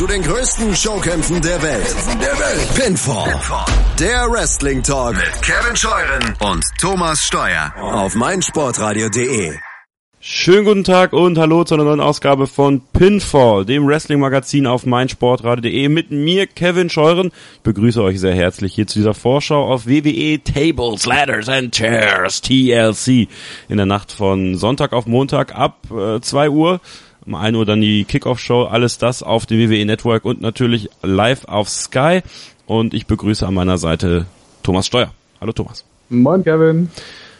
zu den größten Showkämpfen der Welt. Der Welt. Pinfall. Pinfall. Der Wrestling Talk mit Kevin Scheuren und Thomas Steuer auf meinsportradio.de. Schönen guten Tag und hallo zu einer neuen Ausgabe von Pinfall, dem Wrestling-Magazin auf meinsportradio.de mit mir, Kevin Scheuren. Ich begrüße euch sehr herzlich hier zu dieser Vorschau auf WWE Tables, Ladders and Chairs, TLC, in der Nacht von Sonntag auf Montag ab äh, 2 Uhr. Um 1 Uhr dann die Kickoff-Show, alles das auf dem WWE Network und natürlich live auf Sky. Und ich begrüße an meiner Seite Thomas Steuer. Hallo Thomas. Moin Kevin.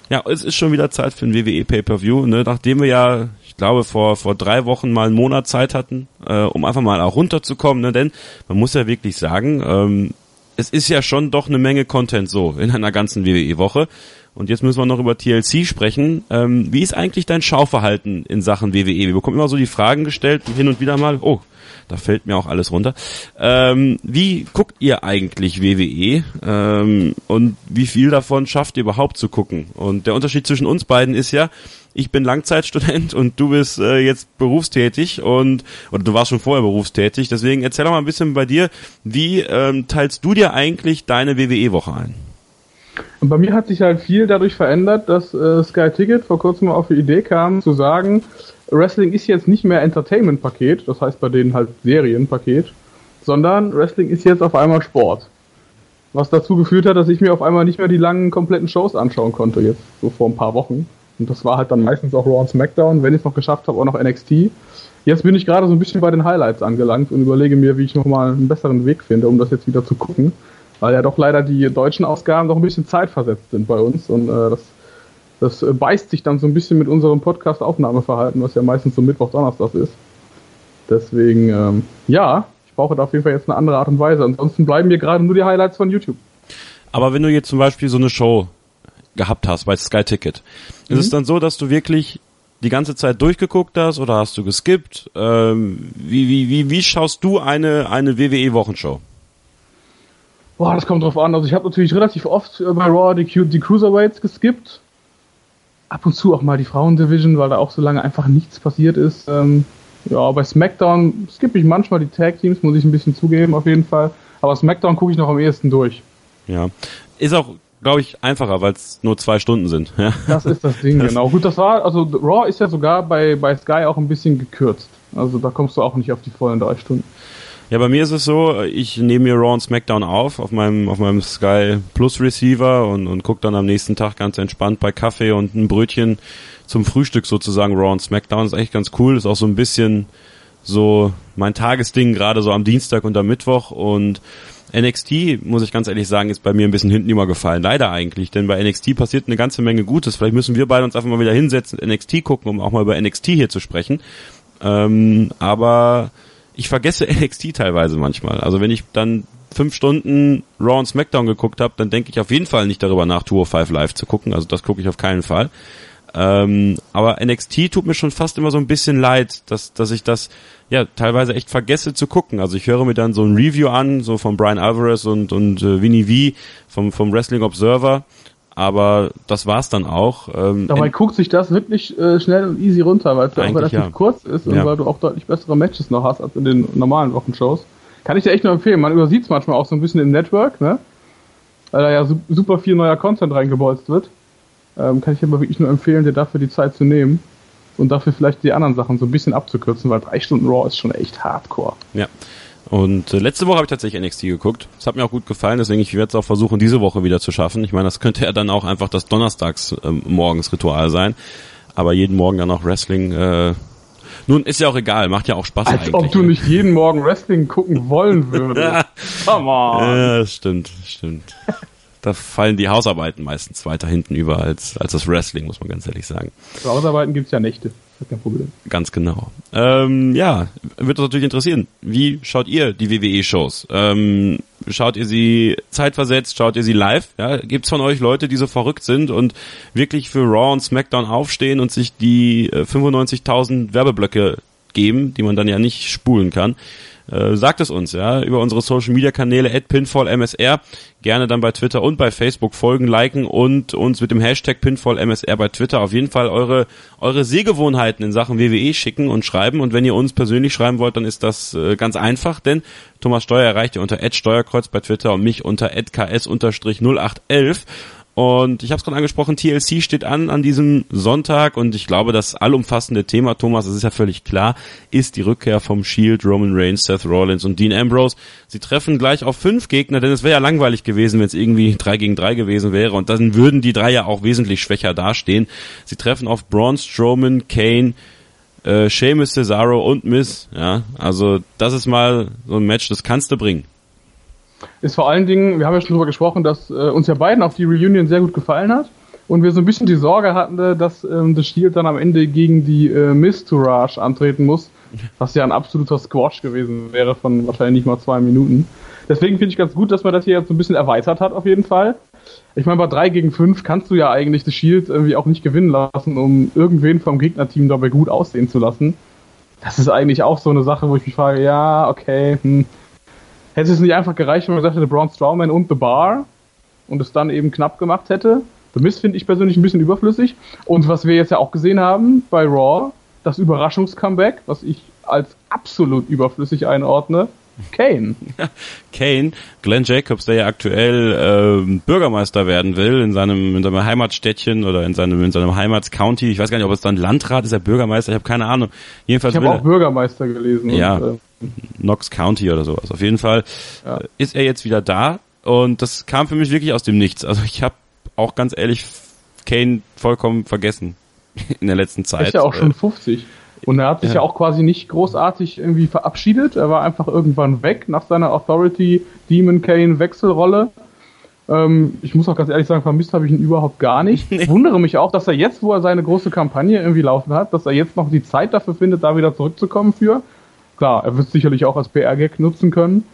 Ja, es ist schon wieder Zeit für ein WWE Pay-Per-View, ne? nachdem wir ja, ich glaube, vor, vor drei Wochen mal einen Monat Zeit hatten, äh, um einfach mal auch runterzukommen, ne? denn man muss ja wirklich sagen, ähm, es ist ja schon doch eine Menge Content so in einer ganzen WWE-Woche. Und jetzt müssen wir noch über TLC sprechen. Ähm, wie ist eigentlich dein Schauverhalten in Sachen WWE? Wir bekommen immer so die Fragen gestellt, hin und wieder mal, oh, da fällt mir auch alles runter. Ähm, wie guckt ihr eigentlich WWE ähm, und wie viel davon schafft ihr überhaupt zu gucken? Und der Unterschied zwischen uns beiden ist ja, ich bin Langzeitstudent und du bist äh, jetzt berufstätig und oder du warst schon vorher berufstätig. Deswegen erzähl doch mal ein bisschen bei dir, wie ähm, teilst du dir eigentlich deine WWE-Woche ein? Und bei mir hat sich halt viel dadurch verändert, dass äh, Sky Ticket vor kurzem mal auf die Idee kam, zu sagen, Wrestling ist jetzt nicht mehr Entertainment-Paket, das heißt bei denen halt Serienpaket, sondern Wrestling ist jetzt auf einmal Sport. Was dazu geführt hat, dass ich mir auf einmal nicht mehr die langen, kompletten Shows anschauen konnte, jetzt so vor ein paar Wochen. Und das war halt dann meistens auch Raw und SmackDown, wenn ich es noch geschafft habe, auch noch NXT. Jetzt bin ich gerade so ein bisschen bei den Highlights angelangt und überlege mir, wie ich nochmal einen besseren Weg finde, um das jetzt wieder zu gucken. Weil ja doch leider die deutschen Ausgaben noch ein bisschen zeitversetzt sind bei uns und äh, das das äh, beißt sich dann so ein bisschen mit unserem Podcast-Aufnahmeverhalten, was ja meistens so Mittwoch, Donnerstag ist. Deswegen, ähm, ja, ich brauche da auf jeden Fall jetzt eine andere Art und Weise. Ansonsten bleiben mir gerade nur die Highlights von YouTube. Aber wenn du jetzt zum Beispiel so eine Show gehabt hast bei Sky Ticket, mhm. ist es dann so, dass du wirklich die ganze Zeit durchgeguckt hast oder hast du geskippt? Ähm, wie, wie, wie, wie schaust du eine, eine WWE-Wochenshow? Boah, das kommt drauf an. Also ich habe natürlich relativ oft bei Raw die, die Cruiserweights geskippt ab und zu auch mal die Frauendivision, weil da auch so lange einfach nichts passiert ist. Ähm, ja, bei SmackDown skippe ich manchmal die Tag Teams, muss ich ein bisschen zugeben, auf jeden Fall. Aber SmackDown gucke ich noch am ehesten durch. Ja. Ist auch, glaube ich, einfacher, weil es nur zwei Stunden sind. Ja. Das ist das Ding, genau. Gut, das war, also Raw ist ja sogar bei, bei Sky auch ein bisschen gekürzt. Also da kommst du auch nicht auf die vollen drei Stunden. Ja, bei mir ist es so, ich nehme mir Raw und SmackDown auf auf meinem auf meinem Sky Plus Receiver und und guck dann am nächsten Tag ganz entspannt bei Kaffee und ein Brötchen zum Frühstück sozusagen Raw und SmackDown. Ist echt ganz cool, ist auch so ein bisschen so mein Tagesding gerade so am Dienstag und am Mittwoch und NXT, muss ich ganz ehrlich sagen, ist bei mir ein bisschen hinten übergefallen. Leider eigentlich, denn bei NXT passiert eine ganze Menge Gutes. Vielleicht müssen wir beide uns einfach mal wieder hinsetzen und NXT gucken, um auch mal über NXT hier zu sprechen. Ähm, aber ich vergesse NXT teilweise manchmal. Also wenn ich dann fünf Stunden Raw und SmackDown geguckt habe, dann denke ich auf jeden Fall nicht darüber nach, Tour 5 Live zu gucken. Also das gucke ich auf keinen Fall. Ähm, aber NXT tut mir schon fast immer so ein bisschen leid, dass, dass ich das ja teilweise echt vergesse zu gucken. Also ich höre mir dann so ein Review an, so von Brian Alvarez und, und äh, Vinny V vom, vom Wrestling Observer aber das war's dann auch. Ähm, Dabei guckt sich das wirklich äh, schnell und easy runter, weil es ja auch relativ ja. kurz ist und ja. weil du auch deutlich bessere Matches noch hast als in den normalen Wochenshows. Kann ich dir echt nur empfehlen. Man übersieht es manchmal auch so ein bisschen im Network, ne? Weil da ja su super viel neuer Content reingebolzt wird. Ähm, kann ich dir aber wirklich nur empfehlen, dir dafür die Zeit zu nehmen und dafür vielleicht die anderen Sachen so ein bisschen abzukürzen, weil drei Stunden Raw ist schon echt hardcore. Ja. Und äh, letzte Woche habe ich tatsächlich NXT geguckt. Das hat mir auch gut gefallen, deswegen ich werde es auch versuchen, diese Woche wieder zu schaffen. Ich meine, das könnte ja dann auch einfach das Donnerstags ähm, morgens Ritual sein. Aber jeden Morgen dann auch Wrestling. Äh, nun ist ja auch egal, macht ja auch Spaß Als eigentlich. ob du nicht jeden Morgen Wrestling gucken wollen würdest. Come on. Ja, das stimmt, stimmt da fallen die Hausarbeiten meistens weiter hinten über als, als das Wrestling, muss man ganz ehrlich sagen. Für Hausarbeiten gibt's ja Nächte. Kein Problem. Ganz genau. Ähm, ja, wird uns natürlich interessieren. Wie schaut ihr die WWE-Shows? Ähm, schaut ihr sie zeitversetzt? Schaut ihr sie live? Ja, gibt's von euch Leute, die so verrückt sind und wirklich für Raw und SmackDown aufstehen und sich die 95.000 äh, Werbeblöcke geben, die man dann ja nicht spulen kann. Äh, sagt es uns, ja, über unsere Social Media Kanäle at pinfallmsr. Gerne dann bei Twitter und bei Facebook folgen, liken und uns mit dem Hashtag pinfallmsr bei Twitter auf jeden Fall eure, eure Sehgewohnheiten in Sachen WWE schicken und schreiben. Und wenn ihr uns persönlich schreiben wollt, dann ist das äh, ganz einfach, denn Thomas Steuer erreicht ihr unter Steuerkreuz bei Twitter und mich unter ks-0811. Und ich habe es gerade angesprochen, TLC steht an an diesem Sonntag und ich glaube, das allumfassende Thema, Thomas, das ist ja völlig klar, ist die Rückkehr vom Shield, Roman Reigns, Seth Rollins und Dean Ambrose. Sie treffen gleich auf fünf Gegner, denn es wäre ja langweilig gewesen, wenn es irgendwie drei gegen drei gewesen wäre und dann würden die drei ja auch wesentlich schwächer dastehen. Sie treffen auf Braun Strowman, Kane, äh, Sheamus, Cesaro und Miss. Ja, also das ist mal so ein Match, das kannst du bringen ist vor allen Dingen, wir haben ja schon darüber gesprochen, dass äh, uns ja beiden auch die Reunion sehr gut gefallen hat und wir so ein bisschen die Sorge hatten, äh, dass ähm, das Shield dann am Ende gegen die äh, Miss Tourage antreten muss, was ja ein absoluter Squash gewesen wäre von wahrscheinlich nicht mal zwei Minuten. Deswegen finde ich ganz gut, dass man das hier jetzt so ein bisschen erweitert hat auf jeden Fall. Ich meine, bei 3 gegen 5 kannst du ja eigentlich das Shield irgendwie auch nicht gewinnen lassen, um irgendwen vom Gegnerteam dabei gut aussehen zu lassen. Das ist eigentlich auch so eine Sache, wo ich mich frage, ja, okay, hm, Hätte es nicht einfach gereicht, wenn man gesagt hätte, Braun Strowman und The Bar und es dann eben knapp gemacht hätte? The Mist finde ich persönlich ein bisschen überflüssig. Und was wir jetzt ja auch gesehen haben bei Raw, das Überraschungscomeback, was ich als absolut überflüssig einordne, Kane. Kane, Glenn Jacobs, der ja aktuell äh, Bürgermeister werden will in seinem, in seinem Heimatstädtchen oder in seinem, in seinem Heimatscounty. Ich weiß gar nicht, ob es dann Landrat ist, der Bürgermeister, ich habe keine Ahnung. Jedenfalls ich habe auch Bürgermeister gelesen. Ja, und, äh, Knox County oder sowas. Auf jeden Fall ja. Äh, ist er jetzt wieder da und das kam für mich wirklich aus dem Nichts. Also ich habe auch ganz ehrlich Kane vollkommen vergessen in der letzten Zeit. Ist ja auch schon 50. Und er hat sich ja. ja. auch quasi nicht großartig irgendwie verabschiedet. Er war einfach irgendwann weg nach seiner Authority Demon Kane Wechselrolle. Ähm, ich muss auch ganz ehrlich sagen, vermisst habe ich ihn überhaupt gar nicht. Nee. Wundere mich auch, dass er jetzt, wo er seine große Kampagne irgendwie laufen hat, dass er jetzt noch die Zeit dafür findet, da wieder zurückzukommen für. Klar, er wird sicherlich auch als PR-Gag nutzen können.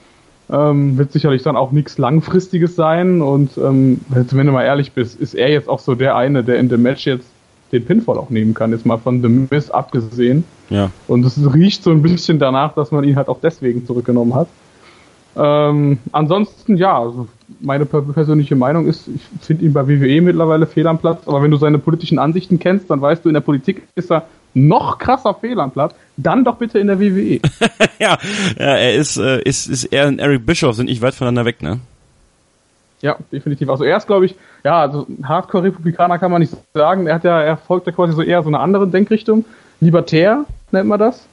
Ähm, wird sicherlich dann auch nichts Langfristiges sein. Und ähm, wenn du mal ehrlich bist, ist er jetzt auch so der eine, der in dem Match jetzt den Pinfall auch nehmen kann, jetzt mal von The Miz abgesehen. Ja. Und es riecht so ein bisschen danach, dass man ihn halt auch deswegen zurückgenommen hat. Ähm, ansonsten, ja, also meine persönliche Meinung ist, ich finde ihn bei WWE mittlerweile fehl am Platz, aber wenn du seine politischen Ansichten kennst, dann weißt du, in der Politik ist er noch krasser fehl am Platz, dann doch bitte in der WWE. ja, ja, er ist, äh, ist, ist er und Eric Bischoff sind nicht weit voneinander weg, ne? Ja, definitiv. Also er ist, glaube ich, ja, also Hardcore-Republikaner kann man nicht sagen. Er hat ja, er folgt ja quasi so eher so eine andere Denkrichtung. Libertär nennt man das.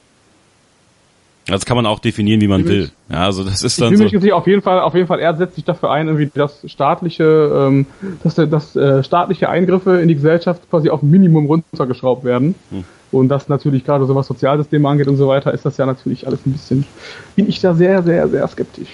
Das kann man auch definieren, wie man ich will. Ja, also das ist dann ich so. Mich auf jeden Fall, auf jeden Fall, er setzt sich dafür ein, irgendwie das staatliche, ähm, dass dass äh, staatliche Eingriffe in die Gesellschaft quasi auf Minimum runtergeschraubt werden. Hm. Und das natürlich gerade so was Sozialsysteme angeht und so weiter, ist das ja natürlich alles ein bisschen, bin ich da sehr, sehr, sehr skeptisch.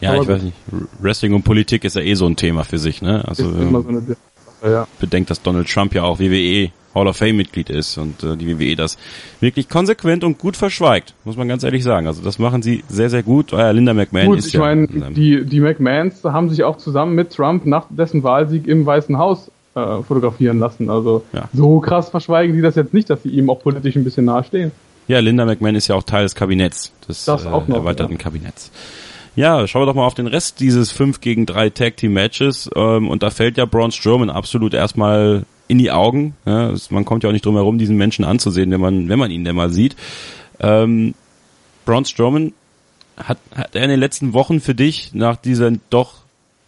Ja, Aber ich weiß nicht. Wrestling und Politik ist ja eh so ein Thema für sich, ne? Also so ja. bedenkt, dass Donald Trump ja auch WWE Hall of Fame Mitglied ist und äh, die WWE das wirklich konsequent und gut verschweigt, muss man ganz ehrlich sagen. Also das machen sie sehr, sehr gut. Äh, Linda McMahon gut, ist ich ja. Ich meine, die, die McMahons haben sich auch zusammen mit Trump nach dessen Wahlsieg im Weißen Haus äh, fotografieren lassen. Also ja. so krass verschweigen sie das jetzt nicht, dass sie ihm auch politisch ein bisschen nahestehen. Ja, Linda McMahon ist ja auch Teil des Kabinetts, des das auch äh, noch, erweiterten ja. Kabinetts. Ja, schauen wir doch mal auf den Rest dieses 5 gegen 3 Tag Team Matches. Ähm, und da fällt ja Braun Strowman absolut erstmal in die Augen. Ja, man kommt ja auch nicht drum herum, diesen Menschen anzusehen, wenn man, wenn man ihn denn mal sieht. Ähm, Braun Strowman hat, hat er in den letzten Wochen für dich nach dieser doch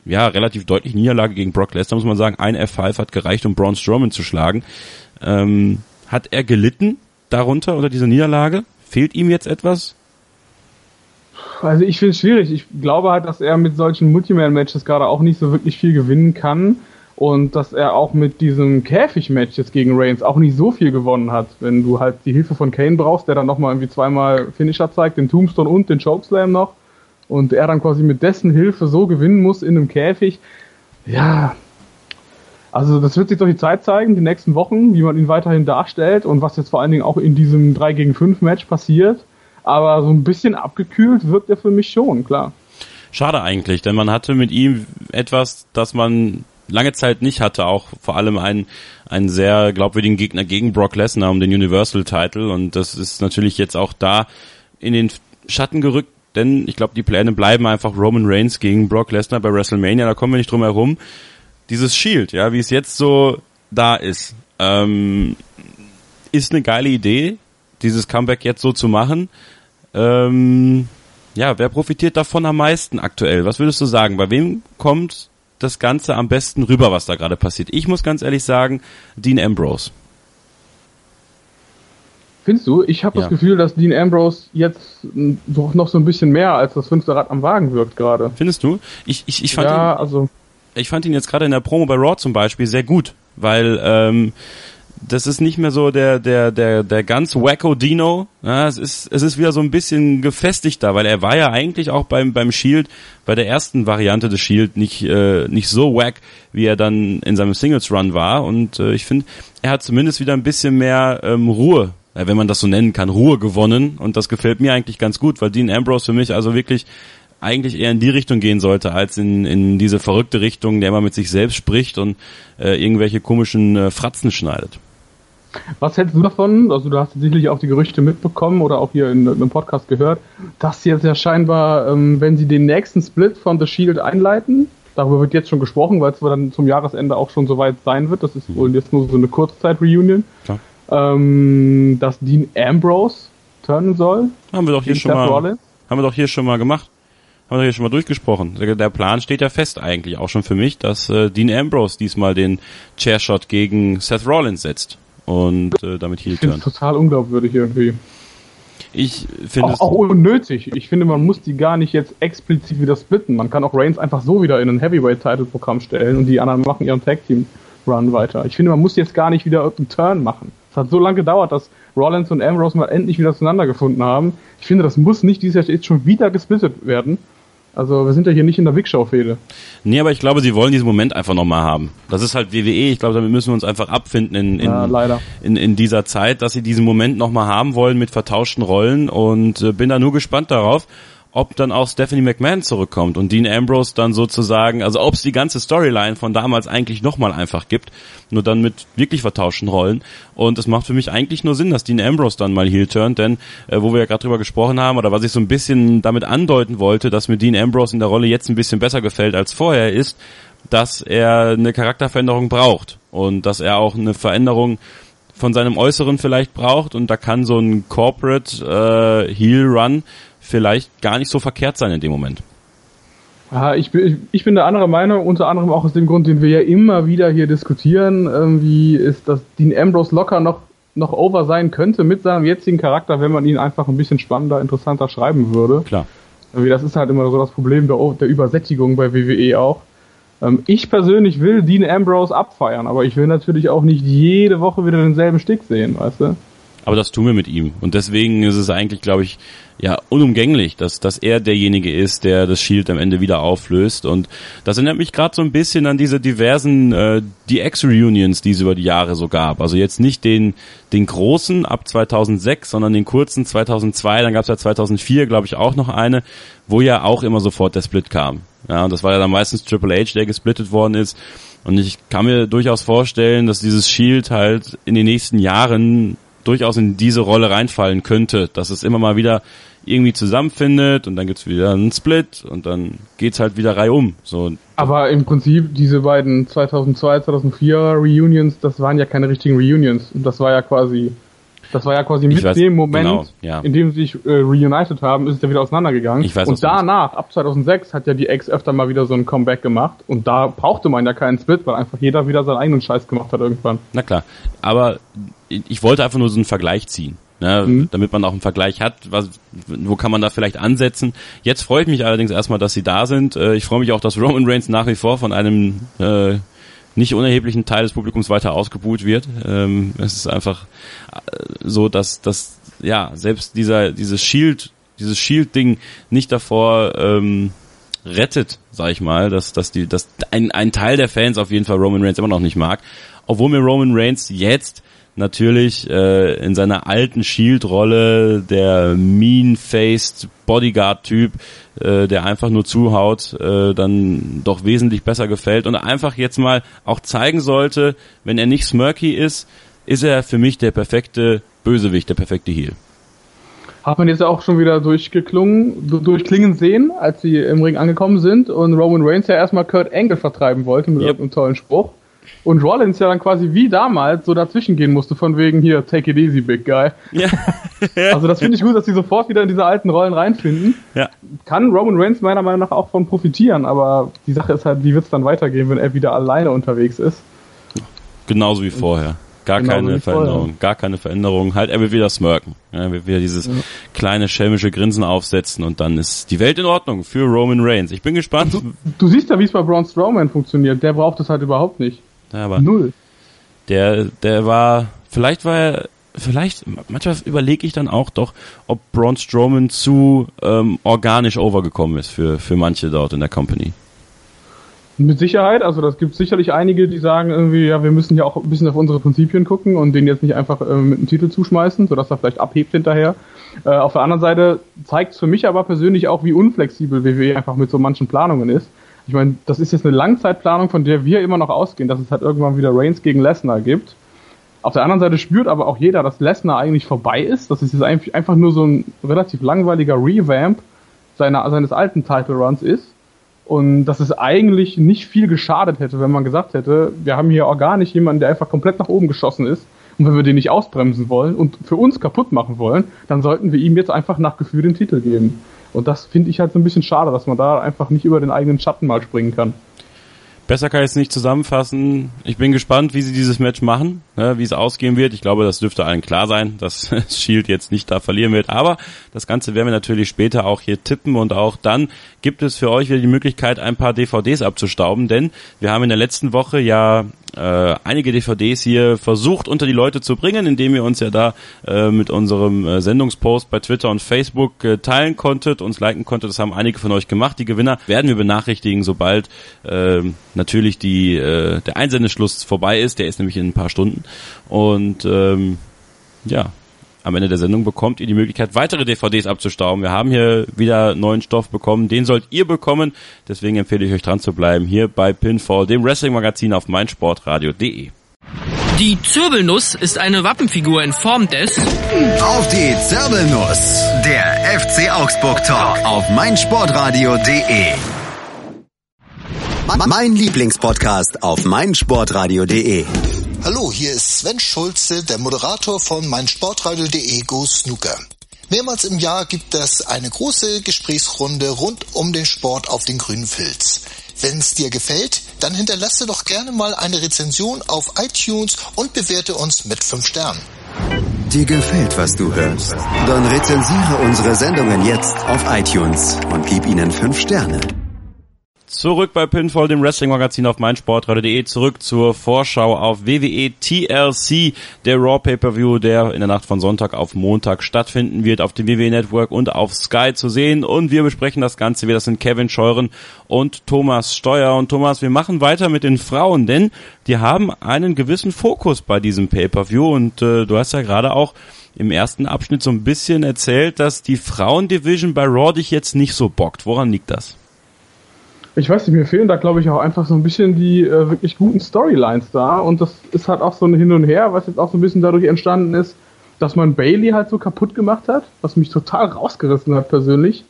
ja relativ deutlichen Niederlage gegen Brock Lesnar muss man sagen, ein F5 hat gereicht, um Braun Strowman zu schlagen. Ähm, hat er gelitten darunter unter dieser Niederlage? Fehlt ihm jetzt etwas? Also ich finde es schwierig. Ich glaube halt, dass er mit solchen Multiman-Matches gerade auch nicht so wirklich viel gewinnen kann und dass er auch mit diesem Käfig-Match jetzt gegen Reigns auch nicht so viel gewonnen hat. Wenn du halt die Hilfe von Kane brauchst, der dann nochmal irgendwie zweimal Finisher zeigt, den Tombstone und den Chokeslam noch und er dann quasi mit dessen Hilfe so gewinnen muss in einem Käfig. Ja, also das wird sich doch die Zeit zeigen, die nächsten Wochen, wie man ihn weiterhin darstellt und was jetzt vor allen Dingen auch in diesem 3 gegen 5 Match passiert. Aber so ein bisschen abgekühlt wirkt er für mich schon, klar. Schade eigentlich, denn man hatte mit ihm etwas, das man lange Zeit nicht hatte, auch vor allem einen, einen sehr glaubwürdigen Gegner gegen Brock Lesnar um den Universal Title. Und das ist natürlich jetzt auch da in den Schatten gerückt, denn ich glaube, die Pläne bleiben einfach Roman Reigns gegen Brock Lesnar bei WrestleMania, da kommen wir nicht drum herum. Dieses Shield, ja, wie es jetzt so da ist, ähm, ist eine geile Idee, dieses Comeback jetzt so zu machen. Ähm, ja, wer profitiert davon am meisten aktuell? Was würdest du sagen? Bei wem kommt das Ganze am besten rüber, was da gerade passiert? Ich muss ganz ehrlich sagen, Dean Ambrose. Findest du? Ich habe ja. das Gefühl, dass Dean Ambrose jetzt doch noch so ein bisschen mehr als das fünfte Rad am Wagen wirkt gerade. Findest du? Ich, ich, ich fand ja, ihn, also ich fand ihn jetzt gerade in der Promo bei Raw zum Beispiel sehr gut, weil ähm, das ist nicht mehr so der der der der ganz wacko Dino. Ja, es ist es ist wieder so ein bisschen gefestigter, weil er war ja eigentlich auch beim beim Shield bei der ersten Variante des Shield nicht äh, nicht so wack, wie er dann in seinem Singles Run war. Und äh, ich finde, er hat zumindest wieder ein bisschen mehr ähm, Ruhe, wenn man das so nennen kann, Ruhe gewonnen. Und das gefällt mir eigentlich ganz gut, weil Dean Ambrose für mich also wirklich eigentlich eher in die Richtung gehen sollte, als in, in diese verrückte Richtung, der immer mit sich selbst spricht und äh, irgendwelche komischen äh, Fratzen schneidet. Was hältst du davon? Also du hast sicherlich auch die Gerüchte mitbekommen oder auch hier in, in einem Podcast gehört, dass jetzt ja scheinbar, ähm, wenn sie den nächsten Split von The Shield einleiten, darüber wird jetzt schon gesprochen, weil es dann zum Jahresende auch schon soweit sein wird, das ist wohl jetzt nur so eine Kurzzeit-Reunion, ähm, dass Dean Ambrose turnen soll. Haben wir doch hier schon mal, haben wir doch hier schon mal gemacht. Haben wir hier schon mal durchgesprochen. Der, Plan steht ja fest eigentlich auch schon für mich, dass äh, Dean Ambrose diesmal den Chairshot gegen Seth Rollins setzt und äh, damit Heel turn. total unglaubwürdig irgendwie. Ich finde auch, auch unnötig. Ich finde, man muss die gar nicht jetzt explizit wieder splitten. Man kann auch Reigns einfach so wieder in ein Heavyweight-Title-Programm stellen und die anderen machen ihren Tag-Team-Run weiter. Ich finde, man muss jetzt gar nicht wieder irgendeinen Turn machen. Es hat so lange gedauert, dass Rollins und Ambrose mal endlich wieder zueinander gefunden haben. Ich finde, das muss nicht dieses Jahr jetzt schon wieder gesplittet werden. Also wir sind ja hier nicht in der Wigshow-Fehde. Nee, aber ich glaube, sie wollen diesen Moment einfach nochmal haben. Das ist halt WWE. Ich glaube, damit müssen wir uns einfach abfinden in, in, ja, in, in dieser Zeit, dass sie diesen Moment nochmal haben wollen mit vertauschten Rollen und äh, bin da nur gespannt darauf, ob dann auch Stephanie McMahon zurückkommt und Dean Ambrose dann sozusagen, also ob es die ganze Storyline von damals eigentlich nochmal einfach gibt, nur dann mit wirklich vertauschten Rollen. Und es macht für mich eigentlich nur Sinn, dass Dean Ambrose dann mal heel turnt, denn äh, wo wir ja gerade drüber gesprochen haben, oder was ich so ein bisschen damit andeuten wollte, dass mir Dean Ambrose in der Rolle jetzt ein bisschen besser gefällt als vorher, ist, dass er eine Charakterveränderung braucht und dass er auch eine Veränderung von seinem Äußeren vielleicht braucht und da kann so ein Corporate äh, Heel Run vielleicht gar nicht so verkehrt sein in dem Moment. Ja, ich bin, ich bin der andere Meinung, unter anderem auch aus dem Grund, den wir ja immer wieder hier diskutieren, irgendwie ist, dass Dean Ambrose locker noch, noch over sein könnte mit seinem jetzigen Charakter, wenn man ihn einfach ein bisschen spannender, interessanter schreiben würde. Klar. Irgendwie das ist halt immer so das Problem der, der Übersättigung bei WWE auch. Ähm, ich persönlich will Dean Ambrose abfeiern, aber ich will natürlich auch nicht jede Woche wieder denselben Stick sehen, weißt du? Aber das tun wir mit ihm. Und deswegen ist es eigentlich, glaube ich, ja, unumgänglich, dass, dass er derjenige ist, der das Shield am Ende wieder auflöst. Und das erinnert mich gerade so ein bisschen an diese diversen äh, DX-Reunions, die es über die Jahre so gab. Also jetzt nicht den, den großen ab 2006, sondern den kurzen 2002, dann gab es ja 2004, glaube ich, auch noch eine, wo ja auch immer sofort der Split kam. Ja, und das war ja dann meistens Triple H, der gesplittet worden ist. Und ich kann mir durchaus vorstellen, dass dieses Shield halt in den nächsten Jahren durchaus in diese Rolle reinfallen könnte, dass es immer mal wieder irgendwie zusammenfindet und dann gibt's wieder einen Split und dann geht's halt wieder reihum. So. Aber im Prinzip diese beiden 2002, 2004 Reunions, das waren ja keine richtigen Reunions. Das war ja quasi das war ja quasi mit weiß, dem Moment, genau, ja. in dem sie sich äh, reunited haben, ist es ja wieder auseinandergegangen. Ich weiß, und danach, ab 2006, hat ja die Ex öfter mal wieder so ein Comeback gemacht. Und da brauchte man ja keinen Split, weil einfach jeder wieder seinen eigenen Scheiß gemacht hat irgendwann. Na klar. Aber ich wollte einfach nur so einen Vergleich ziehen. Ne, mhm. damit man auch einen Vergleich hat, was, wo kann man da vielleicht ansetzen. Jetzt freue ich mich allerdings erstmal, dass sie da sind. Äh, ich freue mich auch, dass Roman Reigns nach wie vor von einem äh, nicht unerheblichen Teil des Publikums weiter ausgebuht wird. Ähm, es ist einfach äh, so, dass, dass ja selbst dieser dieses Shield, dieses Shield-Ding nicht davor ähm, rettet, sag ich mal, dass, dass die, dass ein, ein Teil der Fans auf jeden Fall Roman Reigns immer noch nicht mag. Obwohl mir Roman Reigns jetzt natürlich äh, in seiner alten Shield-Rolle der mean-faced Bodyguard-Typ, äh, der einfach nur zuhaut, äh, dann doch wesentlich besser gefällt und einfach jetzt mal auch zeigen sollte, wenn er nicht smirky ist, ist er für mich der perfekte Bösewicht, der perfekte Heel. Hat man jetzt auch schon wieder durchgeklungen, durchklingen sehen, als sie im Ring angekommen sind und Roman Reigns ja erstmal Kurt Angle vertreiben wollte mit yep. einem tollen Spruch. Und Rollins ja dann quasi wie damals so dazwischen gehen musste, von wegen hier, take it easy, big guy. Ja. also das finde ich gut, dass sie sofort wieder in diese alten Rollen reinfinden. Ja. Kann Roman Reigns meiner Meinung nach auch von profitieren, aber die Sache ist halt, wie wird es dann weitergehen, wenn er wieder alleine unterwegs ist? Genauso wie vorher. Gar genau keine Veränderung, vorher. gar keine Veränderung. Halt, er will wieder smirken. Er will wieder dieses ja. kleine schelmische Grinsen aufsetzen und dann ist die Welt in Ordnung für Roman Reigns. Ich bin gespannt. Du, du siehst ja, wie es bei Braun Strowman funktioniert. Der braucht es halt überhaupt nicht. Aber Null. Der, der war, vielleicht war er, vielleicht, manchmal überlege ich dann auch doch, ob Braun Strowman zu ähm, organisch overgekommen ist für, für manche dort in der Company. Mit Sicherheit, also das gibt sicherlich einige, die sagen irgendwie, ja, wir müssen ja auch ein bisschen auf unsere Prinzipien gucken und den jetzt nicht einfach äh, mit einem Titel zuschmeißen, sodass er vielleicht abhebt hinterher. Äh, auf der anderen Seite zeigt es für mich aber persönlich auch, wie unflexibel WWE einfach mit so manchen Planungen ist. Ich meine, das ist jetzt eine Langzeitplanung, von der wir immer noch ausgehen, dass es halt irgendwann wieder Reigns gegen Lesnar gibt. Auf der anderen Seite spürt aber auch jeder, dass Lesnar eigentlich vorbei ist. Das ist jetzt einfach nur so ein relativ langweiliger Revamp seiner, seines alten Title Runs ist. Und dass es eigentlich nicht viel geschadet hätte, wenn man gesagt hätte, wir haben hier organisch jemanden, der einfach komplett nach oben geschossen ist. Und wenn wir den nicht ausbremsen wollen und für uns kaputt machen wollen, dann sollten wir ihm jetzt einfach nach Gefühl den Titel geben. Und das finde ich halt so ein bisschen schade, dass man da einfach nicht über den eigenen Schatten mal springen kann. Besser kann ich es nicht zusammenfassen. Ich bin gespannt, wie sie dieses Match machen, ne, wie es ausgehen wird. Ich glaube, das dürfte allen klar sein, dass Shield jetzt nicht da verlieren wird. Aber das Ganze werden wir natürlich später auch hier tippen und auch dann gibt es für euch wieder die Möglichkeit, ein paar DVDs abzustauben, denn wir haben in der letzten Woche ja äh, einige DVDs hier versucht unter die Leute zu bringen, indem ihr uns ja da äh, mit unserem äh, Sendungspost bei Twitter und Facebook äh, teilen konntet, uns liken konntet. Das haben einige von euch gemacht. Die Gewinner werden wir benachrichtigen, sobald äh, natürlich die, äh, der Einsendeschluss vorbei ist. Der ist nämlich in ein paar Stunden. Und ähm, ja, am Ende der Sendung bekommt ihr die Möglichkeit, weitere DVDs abzustauben. Wir haben hier wieder neuen Stoff bekommen. Den sollt ihr bekommen. Deswegen empfehle ich euch dran zu bleiben hier bei Pinfall, dem Wrestling-Magazin auf meinsportradio.de. Die Zirbelnuss ist eine Wappenfigur in Form des Auf die Zirbelnuss, der FC Augsburg Talk auf meinsportradio.de. Mein Lieblingspodcast auf meinsportradio.de. Hallo, hier ist Sven Schulze, der Moderator von meinsportradio.de Go Snooker. Mehrmals im Jahr gibt es eine große Gesprächsrunde rund um den Sport auf den grünen Filz. Wenn es dir gefällt, dann hinterlasse doch gerne mal eine Rezension auf iTunes und bewerte uns mit 5 Sternen. Dir gefällt, was du hörst? Dann rezensiere unsere Sendungen jetzt auf iTunes und gib ihnen 5 Sterne. Zurück bei Pinfall, dem Wrestling-Magazin auf meinsportradio.de. Zurück zur Vorschau auf WWE TLC, der Raw Pay-Per-View, der in der Nacht von Sonntag auf Montag stattfinden wird, auf dem WWE Network und auf Sky zu sehen. Und wir besprechen das Ganze. Wir, das sind Kevin Scheuren und Thomas Steuer. Und Thomas, wir machen weiter mit den Frauen, denn die haben einen gewissen Fokus bei diesem Pay-Per-View. Und äh, du hast ja gerade auch im ersten Abschnitt so ein bisschen erzählt, dass die Frauendivision bei Raw dich jetzt nicht so bockt. Woran liegt das? Ich weiß nicht, mir fehlen da glaube ich auch einfach so ein bisschen die äh, wirklich guten Storylines da und das ist halt auch so ein Hin und Her, was jetzt auch so ein bisschen dadurch entstanden ist, dass man Bailey halt so kaputt gemacht hat, was mich total rausgerissen hat persönlich.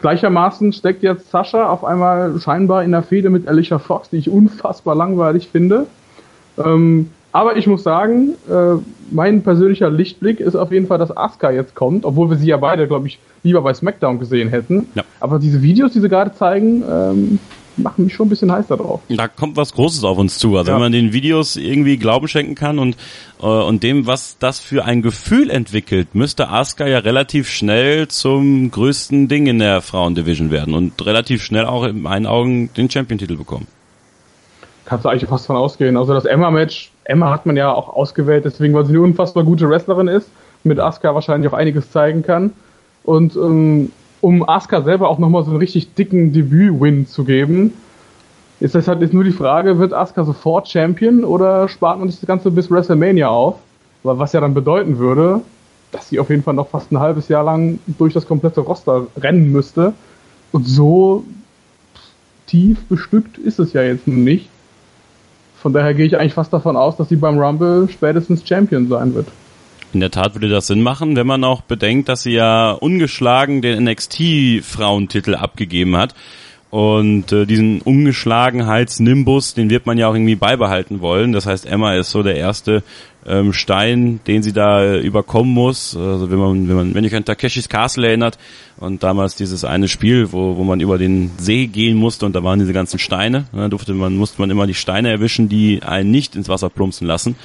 Gleichermaßen steckt jetzt Sascha auf einmal scheinbar in der Fehde mit Alicia Fox, die ich unfassbar langweilig finde. Ähm, aber ich muss sagen, äh, mein persönlicher Lichtblick ist auf jeden Fall, dass Asuka jetzt kommt, obwohl wir sie ja beide, glaube ich, lieber bei SmackDown gesehen hätten. Ja. Aber diese Videos, die sie gerade zeigen, ähm, machen mich schon ein bisschen heiß darauf. Da kommt was Großes auf uns zu. Also ja. wenn man den Videos irgendwie Glauben schenken kann und, äh, und dem, was das für ein Gefühl entwickelt, müsste Asuka ja relativ schnell zum größten Ding in der Frauendivision werden und relativ schnell auch in meinen Augen den Champion-Titel bekommen. Kannst du eigentlich fast von ausgehen. Also das Emma-Match, Emma hat man ja auch ausgewählt, deswegen, weil sie eine unfassbar gute Wrestlerin ist, mit Asuka wahrscheinlich auch einiges zeigen kann. Und ähm, um Asuka selber auch nochmal so einen richtig dicken Debüt-Win zu geben, ist das halt jetzt nur die Frage, wird Asuka sofort Champion oder spart man sich das Ganze bis WrestleMania auf? was ja dann bedeuten würde, dass sie auf jeden Fall noch fast ein halbes Jahr lang durch das komplette Roster rennen müsste. Und so tief bestückt ist es ja jetzt nicht. Von daher gehe ich eigentlich fast davon aus, dass sie beim Rumble spätestens Champion sein wird. In der Tat würde das Sinn machen, wenn man auch bedenkt, dass sie ja ungeschlagen den NXT-Frauentitel abgegeben hat. Und äh, diesen Ungeschlagenheitsnimbus, den wird man ja auch irgendwie beibehalten wollen. Das heißt, Emma ist so der erste ähm, Stein, den sie da äh, überkommen muss. Also wenn man, wenn man, wenn ich an Takeshis Castle erinnert und damals dieses eine Spiel, wo, wo man über den See gehen musste und da waren diese ganzen Steine, da durfte man, musste man immer die Steine erwischen, die einen nicht ins Wasser plumpsen lassen.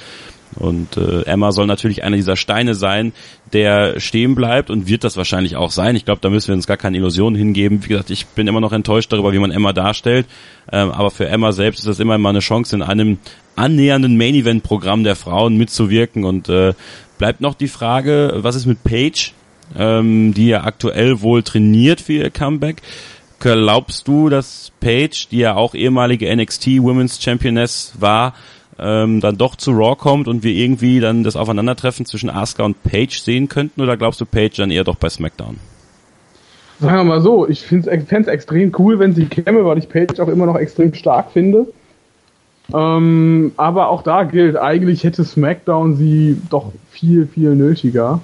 Und äh, Emma soll natürlich einer dieser Steine sein, der stehen bleibt und wird das wahrscheinlich auch sein. Ich glaube, da müssen wir uns gar keine Illusionen hingeben. Wie gesagt, ich bin immer noch enttäuscht darüber, wie man Emma darstellt. Ähm, aber für Emma selbst ist das immer mal eine Chance, in einem annähernden Main-Event-Programm der Frauen mitzuwirken. Und äh, bleibt noch die Frage, was ist mit Paige, ähm, die ja aktuell wohl trainiert für ihr Comeback? Glaubst du, dass Paige, die ja auch ehemalige NXT Women's Championess war, ähm, dann doch zu Raw kommt und wir irgendwie dann das Aufeinandertreffen zwischen Asuka und Paige sehen könnten? Oder glaubst du Paige dann eher doch bei SmackDown? Sagen wir mal so, ich fände es extrem cool, wenn sie käme, weil ich Paige auch immer noch extrem stark finde. Ähm, aber auch da gilt, eigentlich hätte SmackDown sie doch viel, viel nötiger.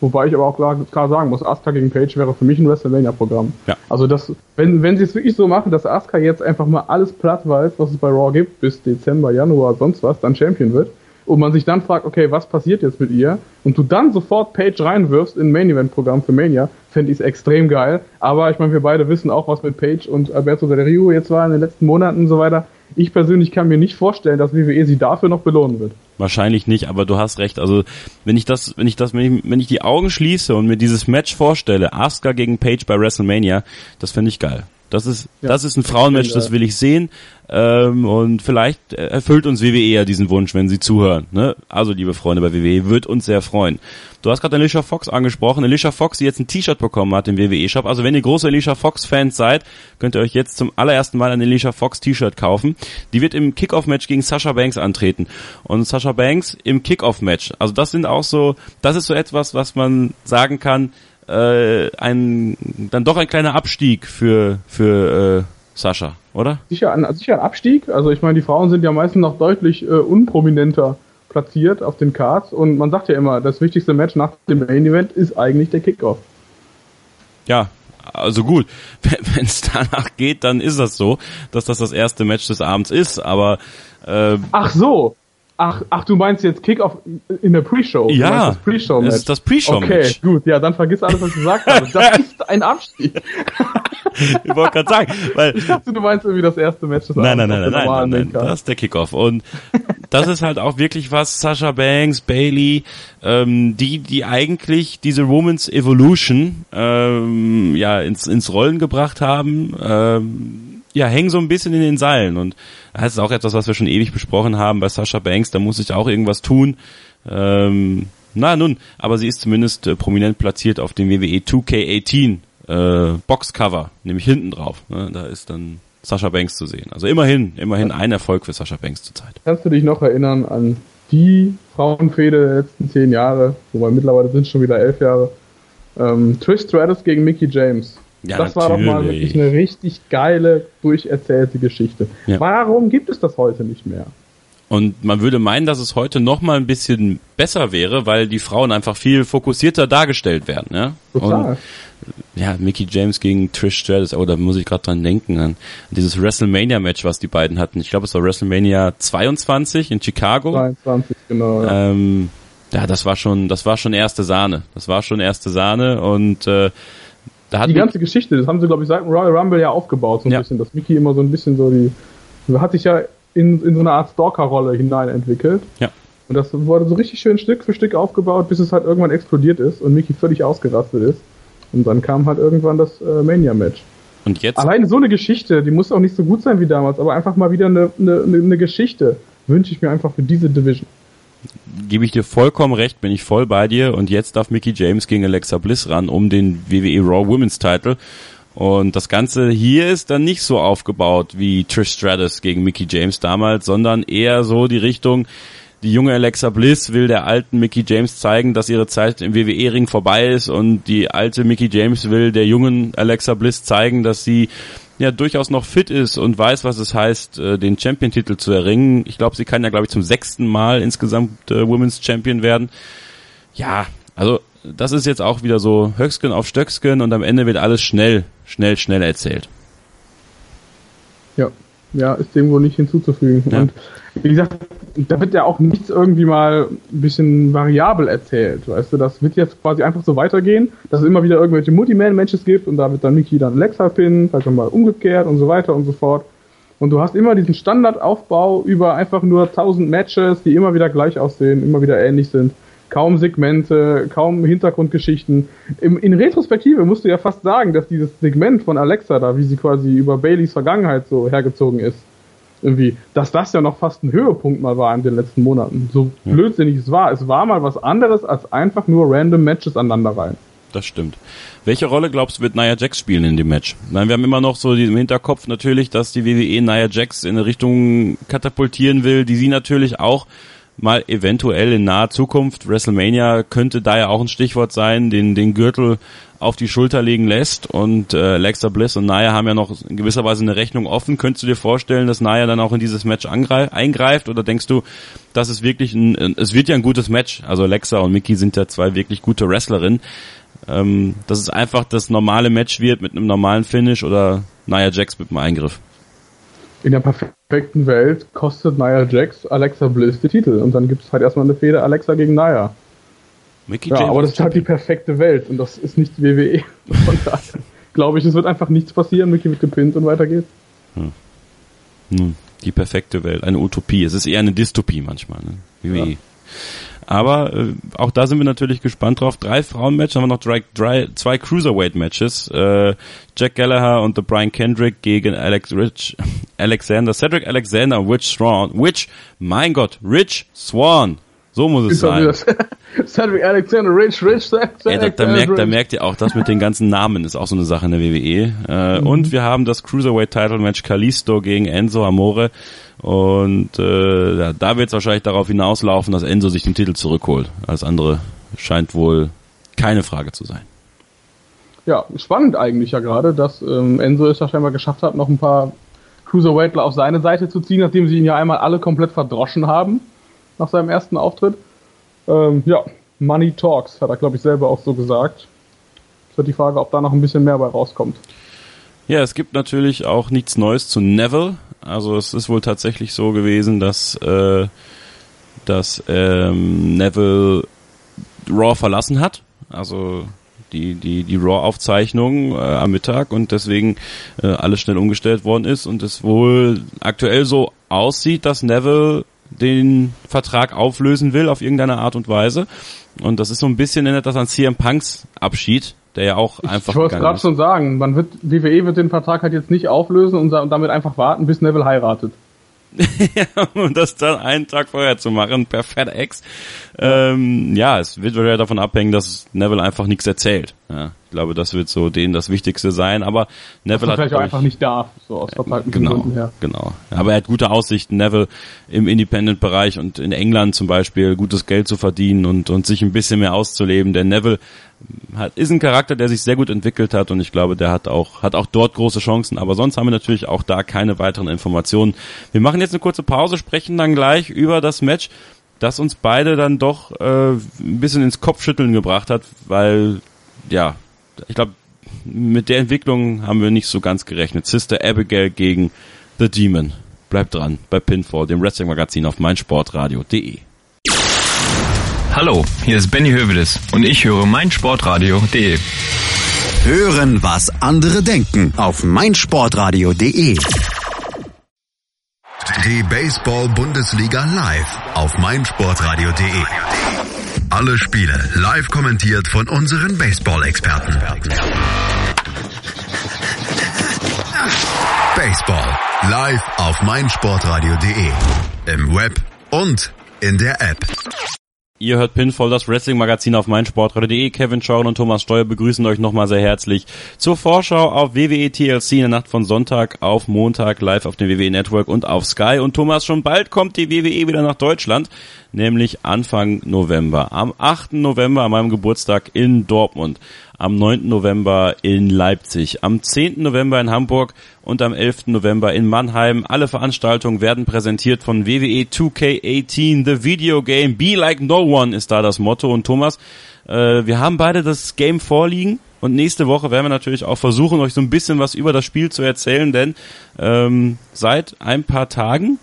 Wobei ich aber auch klar, klar sagen muss, Asuka gegen Page wäre für mich ein WrestleMania-Programm. Ja. Also das, wenn, wenn sie es wirklich so machen, dass Asuka jetzt einfach mal alles platt weiß, was es bei Raw gibt, bis Dezember, Januar, sonst was, dann Champion wird, und man sich dann fragt, okay, was passiert jetzt mit ihr? Und du dann sofort Page reinwirfst in ein Main-Event-Programm für Mania, fände ich es extrem geil. Aber ich meine, wir beide wissen auch, was mit Page und Alberto Del Rio jetzt war in den letzten Monaten und so weiter. Ich persönlich kann mir nicht vorstellen, dass WWE sie dafür noch belohnen wird. Wahrscheinlich nicht, aber du hast recht. Also wenn ich das, wenn ich das, wenn ich, wenn ich die Augen schließe und mir dieses Match vorstelle, Asuka gegen Page bei WrestleMania, das finde ich geil. Das ist, ja, das ist ein Frauenmatch, das will ich sehen. Ähm, und vielleicht erfüllt uns WWE ja diesen Wunsch, wenn sie zuhören. Ne? Also, liebe Freunde bei WWE, wird uns sehr freuen. Du hast gerade Alicia Fox angesprochen. Alicia Fox, die jetzt ein T-Shirt bekommen hat im WWE-Shop. Also, wenn ihr große Alicia Fox-Fans seid, könnt ihr euch jetzt zum allerersten Mal ein Alicia Fox T-Shirt kaufen. Die wird im Kickoff-Match gegen Sasha Banks antreten. Und Sasha Banks im Kickoff-Match. Also, das sind auch so, das ist so etwas, was man sagen kann, äh, ein dann doch ein kleiner Abstieg für für äh, Sascha, oder? Sicher ein, sicher ein Abstieg. Also ich meine, die Frauen sind ja meistens noch deutlich äh, unprominenter platziert auf den Cards und man sagt ja immer, das wichtigste Match nach dem Main Event ist eigentlich der Kickoff. Ja, also gut, wenn es danach geht, dann ist das so, dass das das erste Match des Abends ist, aber äh, Ach so, Ach, ach, du meinst jetzt Kickoff in der Pre-Show? Ja, das Pre-Show-Match. Das ist das Pre-Show-Match. Okay, gut, ja, dann vergiss alles, was ich gesagt habe. Das ist ein Abstieg. ich wollte gerade sagen, weil ich dachte, du meinst irgendwie das erste Match des Nein, nein, nein, nein, nein, nein, das ist der Kickoff und das ist halt auch wirklich was Sasha Banks, Bailey, ähm, die die eigentlich diese Women's Evolution ähm, ja ins ins Rollen gebracht haben. Ähm, ja, hängen so ein bisschen in den Seilen. Und das ist auch etwas, was wir schon ewig besprochen haben bei Sascha Banks. Da muss sich auch irgendwas tun. Ähm, na nun, aber sie ist zumindest äh, prominent platziert auf dem WWE 2K18 äh, Boxcover, nämlich hinten drauf. Ne? Da ist dann Sascha Banks zu sehen. Also immerhin, immerhin ein Erfolg für Sascha Banks zurzeit. Kannst du dich noch erinnern an die Frauenfehde der letzten zehn Jahre, wobei mittlerweile sind es schon wieder elf Jahre? Ähm, Trish Stratus gegen Mickey James. Ja, das natürlich. war doch mal wirklich eine richtig geile, durcherzählte Geschichte. Ja. Warum gibt es das heute nicht mehr? Und man würde meinen, dass es heute noch mal ein bisschen besser wäre, weil die Frauen einfach viel fokussierter dargestellt werden. Ja? Total. Und, ja, Mickey James gegen Trish Stratus, oh, da muss ich gerade dran denken, an dieses WrestleMania-Match, was die beiden hatten. Ich glaube, es war WrestleMania 22 in Chicago. 22, genau. Ja. Ähm, ja, das war schon, das war schon erste Sahne. Das war schon erste Sahne und äh, da die ganze Geschichte, das haben sie, glaube ich, seit Royal Rumble ja aufgebaut, so ein ja. bisschen, dass Mickey immer so ein bisschen so die, hat sich ja in, in so eine Art Stalker-Rolle hinein entwickelt. Ja. Und das wurde so richtig schön Stück für Stück aufgebaut, bis es halt irgendwann explodiert ist und Mickey völlig ausgerastet ist. Und dann kam halt irgendwann das äh, Mania-Match. Und jetzt? Alleine so eine Geschichte, die muss auch nicht so gut sein wie damals, aber einfach mal wieder eine, eine, eine Geschichte wünsche ich mir einfach für diese Division gebe ich dir vollkommen recht, bin ich voll bei dir. Und jetzt darf Mickey James gegen Alexa Bliss ran um den WWE Raw Women's Title. Und das Ganze hier ist dann nicht so aufgebaut wie Trish Stratus gegen Mickey James damals, sondern eher so die Richtung, die junge Alexa Bliss will der alten Mickey James zeigen, dass ihre Zeit im WWE-Ring vorbei ist und die alte Mickey James will der jungen Alexa Bliss zeigen, dass sie ja durchaus noch fit ist und weiß, was es heißt, äh, den Champion-Titel zu erringen. Ich glaube, sie kann ja, glaube ich, zum sechsten Mal insgesamt äh, Women's Champion werden. Ja, also das ist jetzt auch wieder so Höchsken auf Stöcksken und am Ende wird alles schnell, schnell, schnell erzählt. Ja, ja, ist dem wohl nicht hinzuzufügen. Ja. Und wie gesagt, da wird ja auch nichts irgendwie mal ein bisschen variabel erzählt, weißt du, das wird jetzt quasi einfach so weitergehen, dass es immer wieder irgendwelche Multiman-Matches gibt und da wird dann Miki dann Alexa pinnen, vielleicht mal umgekehrt und so weiter und so fort. Und du hast immer diesen Standardaufbau über einfach nur 1000 Matches, die immer wieder gleich aussehen, immer wieder ähnlich sind. Kaum Segmente, kaum Hintergrundgeschichten. Im, in Retrospektive musst du ja fast sagen, dass dieses Segment von Alexa da, wie sie quasi über Baileys Vergangenheit so hergezogen ist, irgendwie, dass das ja noch fast ein Höhepunkt mal war in den letzten Monaten. So ja. blödsinnig es war. Es war mal was anderes als einfach nur random Matches aneinander rein. Das stimmt. Welche Rolle glaubst du, wird Nia Jax spielen in dem Match? Nein, wir haben immer noch so im Hinterkopf natürlich, dass die WWE Nia Jax in eine Richtung katapultieren will, die sie natürlich auch mal eventuell in naher Zukunft, WrestleMania könnte da ja auch ein Stichwort sein, den, den Gürtel auf die Schulter legen lässt und äh, Alexa Bliss und Naya haben ja noch in gewisser Weise eine Rechnung offen. Könntest du dir vorstellen, dass Naya dann auch in dieses Match eingreift oder denkst du, dass es wirklich ein, es wird ja ein gutes Match. Also Alexa und Mickey sind ja zwei wirklich gute Wrestlerinnen. Ähm, dass es einfach das normale Match wird mit einem normalen Finish oder Nia Jax mit einem Eingriff. In der perfekten Welt kostet Nia Jax Alexa Bliss die Titel und dann gibt es halt erstmal eine Fehde Alexa gegen Nia. Mickey ja, aber das ist halt die perfekte Welt und das ist nicht WWE. Von daher glaube ich, es wird einfach nichts passieren. Mickey wird gepinnt und weiter geht's. Hm. Hm. Die perfekte Welt, eine Utopie. Es ist eher eine Dystopie manchmal. Ne? WWE. Ja. Aber äh, auch da sind wir natürlich gespannt drauf. Drei Frauenmatches, haben wir noch drei, drei, zwei Cruiserweight-Matches. Äh, Jack Gallagher und the Brian Kendrick gegen Alex Rich Alexander, Cedric Alexander Rich Swan. Which, mein Gott, Rich Swan. So muss es sein. Cedric Alexander, Rich, Rich, Cedric ja, da, da, merkt, da merkt ihr auch, das mit den ganzen Namen ist auch so eine Sache in der WWE. Äh, mhm. Und wir haben das Cruiserweight Title Match Kalisto gegen Enzo Amore. Und äh, da wird es wahrscheinlich darauf hinauslaufen, dass Enzo sich den Titel zurückholt. Alles andere scheint wohl keine Frage zu sein. Ja, spannend eigentlich ja gerade, dass ähm, Enzo es ja scheinbar geschafft hat, noch ein paar Cruiserweightler auf seine Seite zu ziehen, nachdem sie ihn ja einmal alle komplett verdroschen haben nach seinem ersten Auftritt. Ähm, ja, Money Talks, hat er, glaube ich, selber auch so gesagt. Es wird die Frage, ob da noch ein bisschen mehr bei rauskommt. Ja, es gibt natürlich auch nichts Neues zu Neville. Also es ist wohl tatsächlich so gewesen, dass, äh, dass ähm, Neville Raw verlassen hat. Also die, die, die Raw-Aufzeichnung äh, am Mittag und deswegen äh, alles schnell umgestellt worden ist und es wohl aktuell so aussieht, dass Neville den Vertrag auflösen will auf irgendeine Art und Weise. Und das ist so ein bisschen erinnert das an CM Punks Abschied, der ja auch einfach. Ich wollte es gerade schon sagen, man wird, WWE wird den Vertrag halt jetzt nicht auflösen und damit einfach warten, bis Neville heiratet. ja, um das dann einen Tag vorher zu machen, per FedEx. Ähm, ja, es wird ja davon abhängen, dass Neville einfach nichts erzählt. Ja, ich glaube, das wird so denen das Wichtigste sein. Aber Neville hat vielleicht auch einfach nicht darf, so aus verteilten genau, Gründen her. Genau. Aber er hat gute Aussichten, Neville im Independent-Bereich und in England zum Beispiel gutes Geld zu verdienen und und sich ein bisschen mehr auszuleben. Denn Neville hat, ist ein Charakter, der sich sehr gut entwickelt hat und ich glaube, der hat auch, hat auch dort große Chancen. Aber sonst haben wir natürlich auch da keine weiteren Informationen. Wir machen jetzt eine kurze Pause, sprechen dann gleich über das Match, das uns beide dann doch äh, ein bisschen ins Kopfschütteln gebracht hat, weil, ja, ich glaube, mit der Entwicklung haben wir nicht so ganz gerechnet. Sister Abigail gegen The Demon. Bleibt dran bei Pinfall, dem Wrestling-Magazin auf meinsportradio.de. Hallo, hier ist Benny Hövedes und ich höre meinsportradio.de. Hören, was andere denken auf meinsportradio.de. Die Baseball-Bundesliga live auf meinsportradio.de. Alle Spiele live kommentiert von unseren Baseball-Experten. Baseball live auf meinsportradio.de. Im Web und in der App. Ihr hört Pinfall, das Wrestling-Magazin auf meinsportradio.de. Kevin Schauren und Thomas Steuer begrüßen euch nochmal sehr herzlich zur Vorschau auf WWE TLC in der Nacht von Sonntag auf Montag live auf dem WWE Network und auf Sky. Und Thomas, schon bald kommt die WWE wieder nach Deutschland, nämlich Anfang November. Am 8. November, an meinem Geburtstag in Dortmund am 9. November in Leipzig, am 10. November in Hamburg und am 11. November in Mannheim. Alle Veranstaltungen werden präsentiert von WWE 2K18, The Video Game. Be like no one ist da das Motto. Und Thomas, äh, wir haben beide das Game vorliegen. Und nächste Woche werden wir natürlich auch versuchen, euch so ein bisschen was über das Spiel zu erzählen, denn ähm, seit ein paar Tagen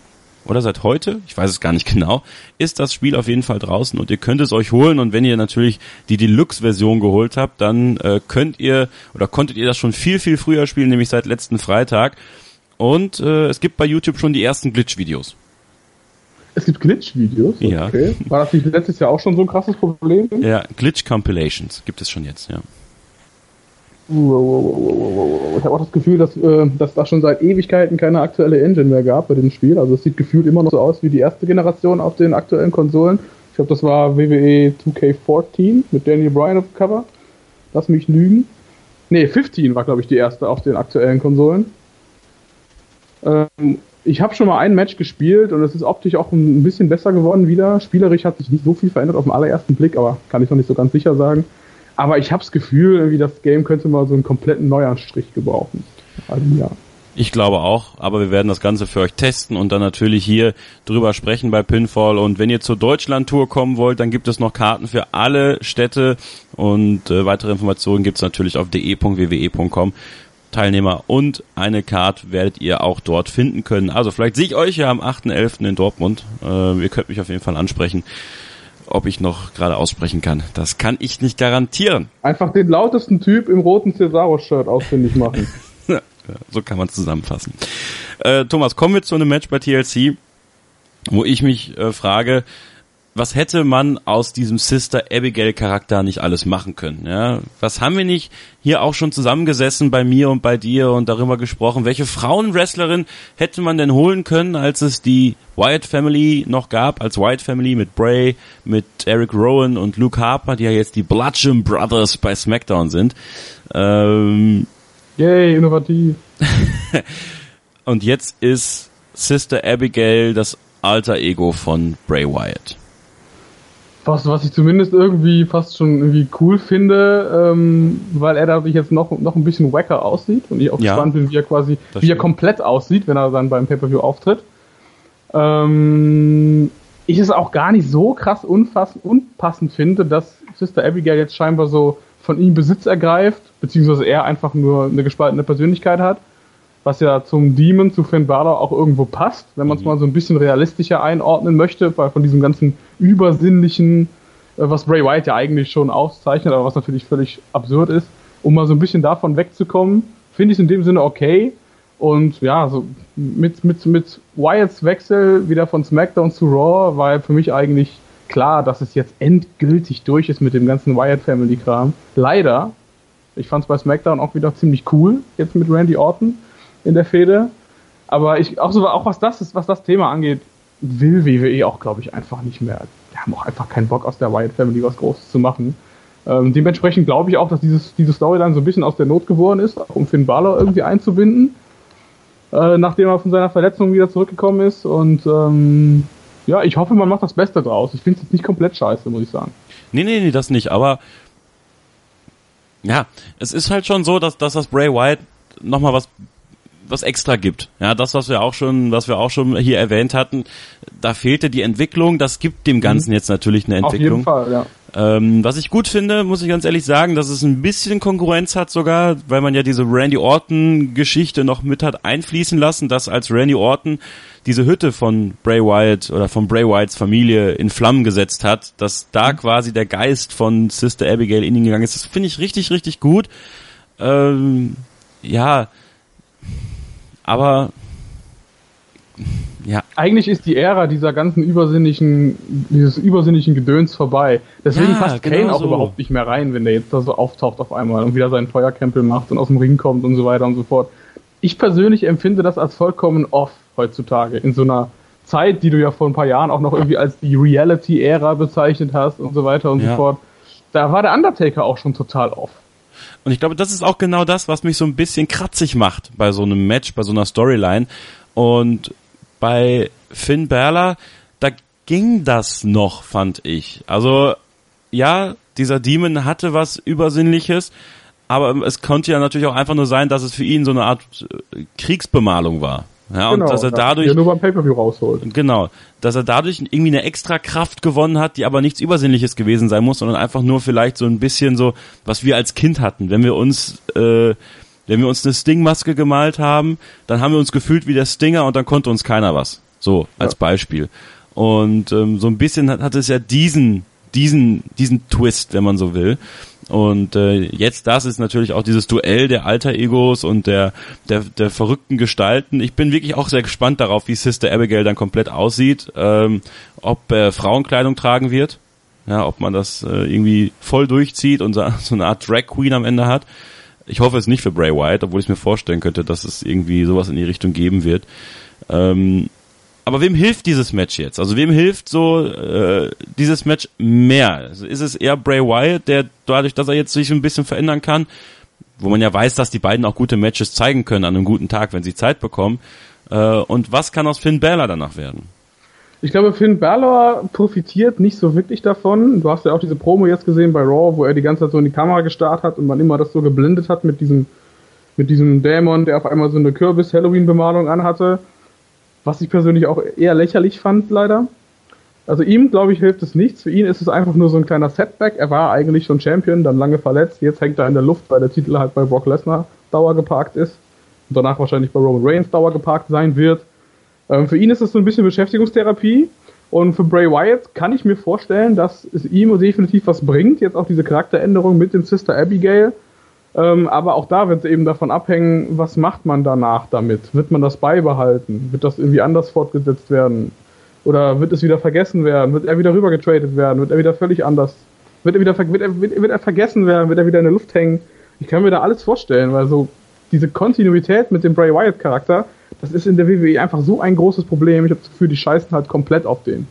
oder seit heute, ich weiß es gar nicht genau, ist das Spiel auf jeden Fall draußen und ihr könnt es euch holen und wenn ihr natürlich die Deluxe-Version geholt habt, dann äh, könnt ihr oder konntet ihr das schon viel, viel früher spielen, nämlich seit letzten Freitag und äh, es gibt bei YouTube schon die ersten Glitch-Videos. Es gibt Glitch-Videos? Ja. Okay. War das nicht letztes Jahr auch schon so ein krasses Problem? Ja, Glitch-Compilations gibt es schon jetzt, ja. Ich habe auch das Gefühl, dass, äh, dass da schon seit Ewigkeiten keine aktuelle Engine mehr gab bei dem Spiel. Also es sieht gefühlt immer noch so aus wie die erste Generation auf den aktuellen Konsolen. Ich glaube, das war WWE 2K14 mit Daniel Bryan auf dem Cover. Lass mich lügen. Ne, 15 war, glaube ich, die erste auf den aktuellen Konsolen. Ähm, ich habe schon mal ein Match gespielt und es ist optisch auch ein bisschen besser geworden wieder. Spielerisch hat sich nicht so viel verändert auf den allerersten Blick, aber kann ich noch nicht so ganz sicher sagen. Aber ich habe das Gefühl, irgendwie das Game könnte mal so einen kompletten Neuanstrich gebrauchen. Also ja. Ich glaube auch, aber wir werden das Ganze für euch testen und dann natürlich hier drüber sprechen bei Pinfall. Und wenn ihr zur Deutschland-Tour kommen wollt, dann gibt es noch Karten für alle Städte und äh, weitere Informationen gibt es natürlich auf de.wwe.com. Teilnehmer und eine Card werdet ihr auch dort finden können. Also vielleicht sehe ich euch ja am 8.11. in Dortmund. Äh, ihr könnt mich auf jeden Fall ansprechen ob ich noch gerade aussprechen kann. Das kann ich nicht garantieren. Einfach den lautesten Typ im roten Cesaro-Shirt ausfindig machen. so kann man zusammenfassen. Äh, Thomas, kommen wir zu einem Match bei TLC, wo ich mich äh, frage, was hätte man aus diesem Sister Abigail Charakter nicht alles machen können? Ja, was haben wir nicht hier auch schon zusammengesessen bei mir und bei dir und darüber gesprochen? Welche Frauenwrestlerin hätte man denn holen können, als es die Wyatt Family noch gab, als Wyatt Family mit Bray, mit Eric Rowan und Luke Harper, die ja jetzt die Bludgeon Brothers bei SmackDown sind. Ähm, Yay, innovativ. und jetzt ist Sister Abigail das alter Ego von Bray Wyatt was, was ich zumindest irgendwie fast schon irgendwie cool finde, ähm, weil er dadurch jetzt noch, noch ein bisschen wacker aussieht und ich auch ja, gespannt bin, wie er quasi, wie er komplett aussieht, wenn er dann beim Pay-Per-View auftritt. Ähm, ich es auch gar nicht so krass unfassend, unpassend finde, dass Sister Abigail jetzt scheinbar so von ihm Besitz ergreift, beziehungsweise er einfach nur eine gespaltene Persönlichkeit hat was ja zum Demon, zu Finn Balor auch irgendwo passt, wenn man es mhm. mal so ein bisschen realistischer einordnen möchte, weil von diesem ganzen übersinnlichen, äh, was Bray Wyatt ja eigentlich schon auszeichnet, aber was natürlich völlig absurd ist, um mal so ein bisschen davon wegzukommen, finde ich es in dem Sinne okay. Und ja, so mit, mit, mit Wyatts Wechsel wieder von SmackDown zu Raw war ja für mich eigentlich klar, dass es jetzt endgültig durch ist mit dem ganzen Wyatt Family Kram. Leider. Ich fand es bei SmackDown auch wieder ziemlich cool, jetzt mit Randy Orton in der Fehde. Aber ich, auch so, auch was das ist, was das Thema angeht, will WWE auch, glaube ich, einfach nicht mehr. Die haben auch einfach keinen Bock aus der Wyatt Family was Großes zu machen. Ähm, dementsprechend glaube ich auch, dass dieses, diese Storyline so ein bisschen aus der Not geworden ist, um Finn Balor irgendwie einzubinden, äh, nachdem er von seiner Verletzung wieder zurückgekommen ist. Und ähm, ja, ich hoffe, man macht das Beste draus. Ich finde es jetzt nicht komplett scheiße, muss ich sagen. Nee, nee, nee, das nicht. Aber ja, es ist halt schon so, dass, dass das Bray Wyatt nochmal was was extra gibt. Ja, das, was wir auch schon, was wir auch schon hier erwähnt hatten, da fehlte die Entwicklung, das gibt dem Ganzen mhm. jetzt natürlich eine Entwicklung. Auf jeden Fall, ja. Ähm, was ich gut finde, muss ich ganz ehrlich sagen, dass es ein bisschen Konkurrenz hat sogar, weil man ja diese Randy Orton Geschichte noch mit hat einfließen lassen, dass als Randy Orton diese Hütte von Bray Wyatt oder von Bray Wyatts Familie in Flammen gesetzt hat, dass da mhm. quasi der Geist von Sister Abigail in ihn gegangen ist. Das finde ich richtig, richtig gut. Ähm, ja, aber ja. Eigentlich ist die Ära dieser ganzen übersinnlichen, dieses übersinnlichen Gedöns vorbei. Deswegen ja, passt Kane genau auch so. überhaupt nicht mehr rein, wenn der jetzt da so auftaucht auf einmal und wieder seinen Feuerkrempel macht und aus dem Ring kommt und so weiter und so fort. Ich persönlich empfinde das als vollkommen off heutzutage in so einer Zeit, die du ja vor ein paar Jahren auch noch irgendwie als die Reality-Ära bezeichnet hast und so weiter und ja. so fort. Da war der Undertaker auch schon total off. Und ich glaube, das ist auch genau das, was mich so ein bisschen kratzig macht bei so einem Match, bei so einer Storyline. Und bei Finn Balor, da ging das noch, fand ich. Also, ja, dieser Demon hatte was Übersinnliches, aber es konnte ja natürlich auch einfach nur sein, dass es für ihn so eine Art äh, Kriegsbemalung war. Ja, genau, und dass er dadurch. nur beim Pay-Per-View rausholt. Genau. Dass er dadurch irgendwie eine extra Kraft gewonnen hat, die aber nichts Übersinnliches gewesen sein muss, sondern einfach nur vielleicht so ein bisschen so, was wir als Kind hatten. Wenn wir uns, äh, wenn wir uns eine Sting-Maske gemalt haben, dann haben wir uns gefühlt wie der Stinger und dann konnte uns keiner was. So, als ja. Beispiel. Und ähm, so ein bisschen hat, hat es ja diesen, diesen, diesen Twist, wenn man so will. Und äh, jetzt das ist natürlich auch dieses Duell der Alter-Egos und der, der, der verrückten Gestalten. Ich bin wirklich auch sehr gespannt darauf, wie Sister Abigail dann komplett aussieht, ähm, ob er Frauenkleidung tragen wird, ja, ob man das äh, irgendwie voll durchzieht und so, so eine Art Drag Queen am Ende hat. Ich hoffe es nicht für Bray Wyatt, obwohl ich mir vorstellen könnte, dass es irgendwie sowas in die Richtung geben wird. Ähm, aber wem hilft dieses Match jetzt? Also wem hilft so äh, dieses Match mehr? Also ist es eher Bray Wyatt, der dadurch, dass er jetzt sich ein bisschen verändern kann, wo man ja weiß, dass die beiden auch gute Matches zeigen können an einem guten Tag, wenn sie Zeit bekommen. Äh, und was kann aus Finn Balor danach werden? Ich glaube, Finn Balor profitiert nicht so wirklich davon. Du hast ja auch diese Promo jetzt gesehen bei Raw, wo er die ganze Zeit so in die Kamera gestarrt hat und man immer das so geblendet hat mit diesem, mit diesem Dämon, der auf einmal so eine Kürbis-Halloween-Bemalung anhatte was ich persönlich auch eher lächerlich fand, leider. Also ihm, glaube ich, hilft es nichts. Für ihn ist es einfach nur so ein kleiner Setback. Er war eigentlich schon Champion, dann lange verletzt. Jetzt hängt er in der Luft, weil der Titel halt bei Brock Lesnar Dauer geparkt ist. Und danach wahrscheinlich bei Roman Reigns Dauer geparkt sein wird. Ähm, für ihn ist es so ein bisschen Beschäftigungstherapie. Und für Bray Wyatt kann ich mir vorstellen, dass es ihm definitiv was bringt. Jetzt auch diese Charakteränderung mit dem Sister Abigail. Ähm, aber auch da wird es eben davon abhängen, was macht man danach damit? Wird man das beibehalten? Wird das irgendwie anders fortgesetzt werden? Oder wird es wieder vergessen werden? Wird er wieder rübergetradet werden? Wird er wieder völlig anders? Wird er wieder wird er, wird, wird er vergessen werden? Wird er wieder in der Luft hängen? Ich kann mir da alles vorstellen, weil so diese Kontinuität mit dem Bray Wyatt Charakter, das ist in der WWE einfach so ein großes Problem. Ich habe das Gefühl, die scheißen halt komplett auf den.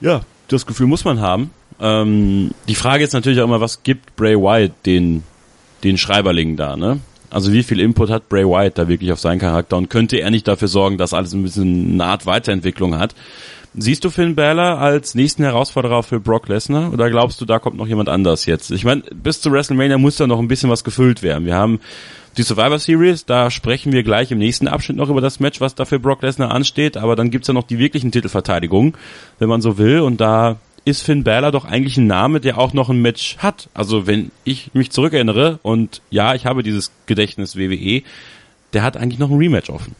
Ja, das Gefühl muss man haben. Ähm, die Frage ist natürlich auch immer, was gibt Bray Wyatt den den Schreiberling da, ne? Also wie viel Input hat Bray Wyatt da wirklich auf seinen Charakter und könnte er nicht dafür sorgen, dass alles ein bisschen eine Art Weiterentwicklung hat? Siehst du Finn Balor als nächsten Herausforderer für Brock Lesnar oder glaubst du, da kommt noch jemand anders jetzt? Ich meine, bis zu WrestleMania muss da noch ein bisschen was gefüllt werden. Wir haben die Survivor Series, da sprechen wir gleich im nächsten Abschnitt noch über das Match, was da für Brock Lesnar ansteht, aber dann gibt's ja noch die wirklichen Titelverteidigungen, wenn man so will, und da ist Finn Balor doch eigentlich ein Name, der auch noch ein Match hat. Also wenn ich mich zurückerinnere und ja, ich habe dieses Gedächtnis WWE, der hat eigentlich noch ein Rematch offen.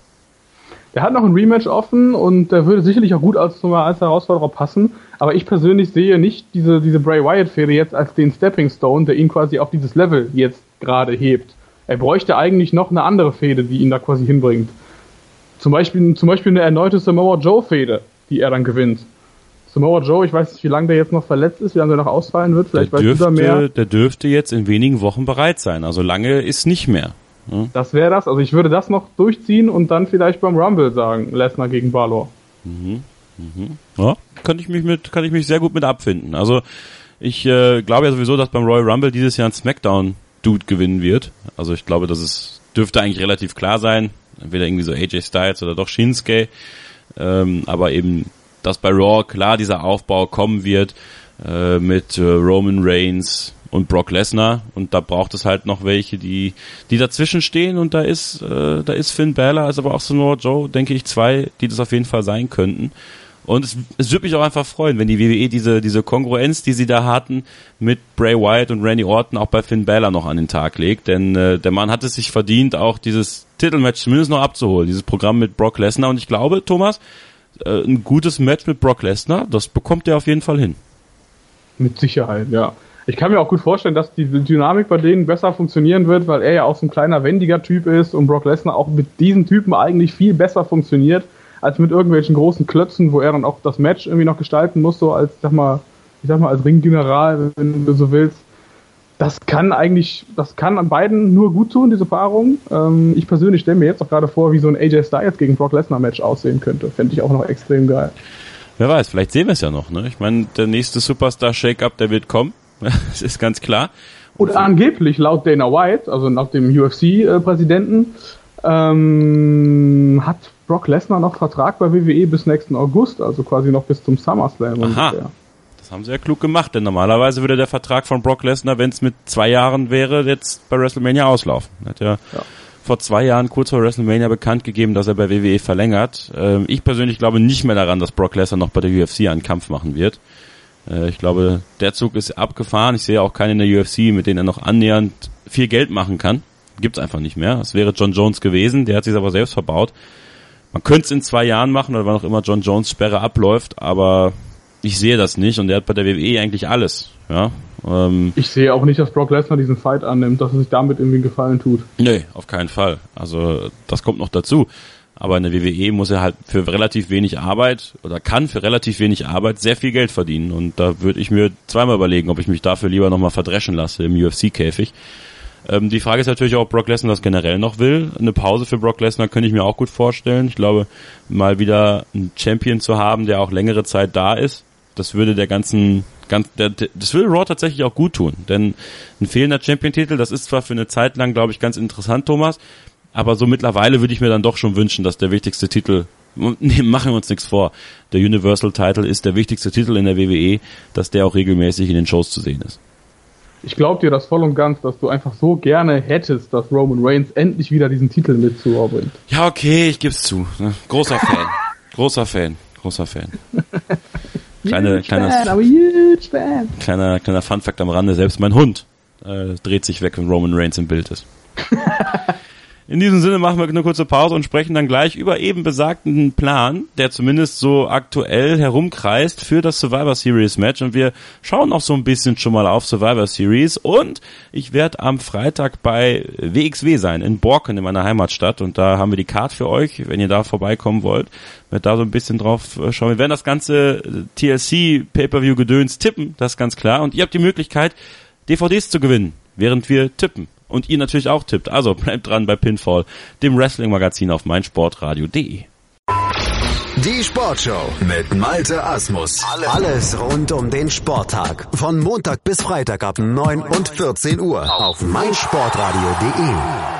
Der hat noch ein Rematch offen und der würde sicherlich auch gut als, als Herausforderer passen. Aber ich persönlich sehe nicht diese, diese Bray Wyatt-Fehde jetzt als den Stepping Stone, der ihn quasi auf dieses Level jetzt gerade hebt. Er bräuchte eigentlich noch eine andere Fehde, die ihn da quasi hinbringt. Zum Beispiel, zum Beispiel eine erneute Samoa Joe-Fehde, die er dann gewinnt. Samoa Joe, ich weiß nicht, wie lange der jetzt noch verletzt ist, wie lange der noch ausfallen wird. Vielleicht der dürfte, mehr. Der dürfte jetzt in wenigen Wochen bereit sein. Also lange ist nicht mehr. Ja. Das wäre das. Also ich würde das noch durchziehen und dann vielleicht beim Rumble sagen, Lesnar gegen Balor. Mhm. Mhm. Ja, kann ich mich mit, kann ich mich sehr gut mit abfinden. Also ich äh, glaube ja sowieso, dass beim Royal Rumble dieses Jahr ein Smackdown Dude gewinnen wird. Also ich glaube, das dürfte eigentlich relativ klar sein. Entweder irgendwie so AJ Styles oder doch Shinsuke. Ähm, aber eben dass bei Raw klar dieser Aufbau kommen wird äh, mit äh, Roman Reigns und Brock Lesnar und da braucht es halt noch welche, die die dazwischen stehen und da ist äh, da ist Finn Balor, also aber auch Samoa Joe, denke ich, zwei, die das auf jeden Fall sein könnten. Und es, es würde mich auch einfach freuen, wenn die WWE diese, diese Kongruenz, die sie da hatten, mit Bray Wyatt und Randy Orton auch bei Finn Balor noch an den Tag legt. Denn äh, der Mann hat es sich verdient, auch dieses Titelmatch zumindest noch abzuholen, dieses Programm mit Brock Lesnar. Und ich glaube, Thomas, äh, ein gutes Match mit Brock Lesnar, das bekommt er auf jeden Fall hin. Mit Sicherheit, ja. Ich kann mir auch gut vorstellen, dass die Dynamik bei denen besser funktionieren wird, weil er ja auch so ein kleiner, wendiger Typ ist und Brock Lesnar auch mit diesen Typen eigentlich viel besser funktioniert, als mit irgendwelchen großen Klötzen, wo er dann auch das Match irgendwie noch gestalten muss, so als, sag mal, ich sag mal, als Ringgeneral, wenn du so willst. Das kann eigentlich, das kann an beiden nur gut tun, diese Paarung. Ähm, ich persönlich stelle mir jetzt auch gerade vor, wie so ein AJ Styles gegen Brock Lesnar Match aussehen könnte. Fände ich auch noch extrem geil. Wer weiß, vielleicht sehen wir es ja noch. Ne? Ich meine, der nächste Superstar Shake-Up, der wird kommen. das ist ganz klar. Und angeblich laut Dana White, also nach dem UFC-Präsidenten, ähm, hat Brock Lesnar noch Vertrag bei WWE bis nächsten August, also quasi noch bis zum SummerSlam. Aha. Ungefähr. Das haben sie ja klug gemacht, denn normalerweise würde der Vertrag von Brock Lesnar, wenn es mit zwei Jahren wäre, jetzt bei WrestleMania auslaufen. Er hat ja, Ja. vor zwei Jahren kurz vor WrestleMania bekannt gegeben, dass er bei WWE verlängert. Ähm, ich persönlich glaube nicht mehr daran, dass Brock Lesnar noch bei der UFC einen Kampf machen wird. Äh, ich glaube, der Zug ist abgefahren. Ich sehe auch keinen in der UFC, mit denen er noch annähernd viel Geld machen kann. Gibt's einfach nicht mehr. Es wäre John Jones gewesen, der hat sich aber selbst verbaut. Man könnte es in zwei Jahren machen oder wann auch immer John Jones Sperre abläuft, aber ich sehe das nicht und der hat bei der WWE eigentlich alles. Ja, ähm, Ich sehe auch nicht, dass Brock Lesnar diesen Fight annimmt, dass er sich damit irgendwie einen Gefallen tut. nee, auf keinen Fall. Also das kommt noch dazu. Aber in der WWE muss er halt für relativ wenig Arbeit oder kann für relativ wenig Arbeit sehr viel Geld verdienen. Und da würde ich mir zweimal überlegen, ob ich mich dafür lieber nochmal verdreschen lasse im UFC-Käfig. Ähm, die Frage ist natürlich auch, ob Brock Lesnar das generell noch will. Eine Pause für Brock Lesnar könnte ich mir auch gut vorstellen. Ich glaube, mal wieder einen Champion zu haben, der auch längere Zeit da ist, das würde der ganzen, ganz, der, das würde Raw tatsächlich auch gut tun. Denn ein fehlender Champion-Titel, das ist zwar für eine Zeit lang, glaube ich, ganz interessant, Thomas, aber so mittlerweile würde ich mir dann doch schon wünschen, dass der wichtigste Titel, nee, machen wir uns nichts vor, der Universal Title ist der wichtigste Titel in der WWE, dass der auch regelmäßig in den Shows zu sehen ist. Ich glaube dir das voll und ganz, dass du einfach so gerne hättest, dass Roman Reigns endlich wieder diesen Titel mit zu Raw bringt. Ja, okay, ich geb's zu. ne? Großer Fan. Großer Fan. Großer Fan. Kleine, kleiner, fan. kleiner, kleiner Funfact am Rande. Selbst mein Hund äh, dreht sich weg, wenn Roman Reigns im Bild ist. In diesem Sinne machen wir eine kurze Pause und sprechen dann gleich über eben besagten Plan, der zumindest so aktuell herumkreist für das Survivor Series Match. Und wir schauen auch so ein bisschen schon mal auf Survivor Series. Und ich werde am Freitag bei WXW sein, in Borken, in meiner Heimatstadt. Und da haben wir die Card für euch, wenn ihr da vorbeikommen wollt. Wird da so ein bisschen drauf äh, schauen. Wir werden das ganze TLC Pay-Per-View Gedöns tippen, das ist ganz klar. Und ihr habt die Möglichkeit, DVDs zu gewinnen, während wir tippen. Und ihr natürlich auch tippt. Also bleibt dran bei Pinfall, dem Wrestling-Magazin auf meinsportradio.de. Die Sportshow mit Malte Asmus. Alles rund um den Sporttag. Von Montag bis Freitag ab 9 und 14 Uhr auf meinsportradio.de.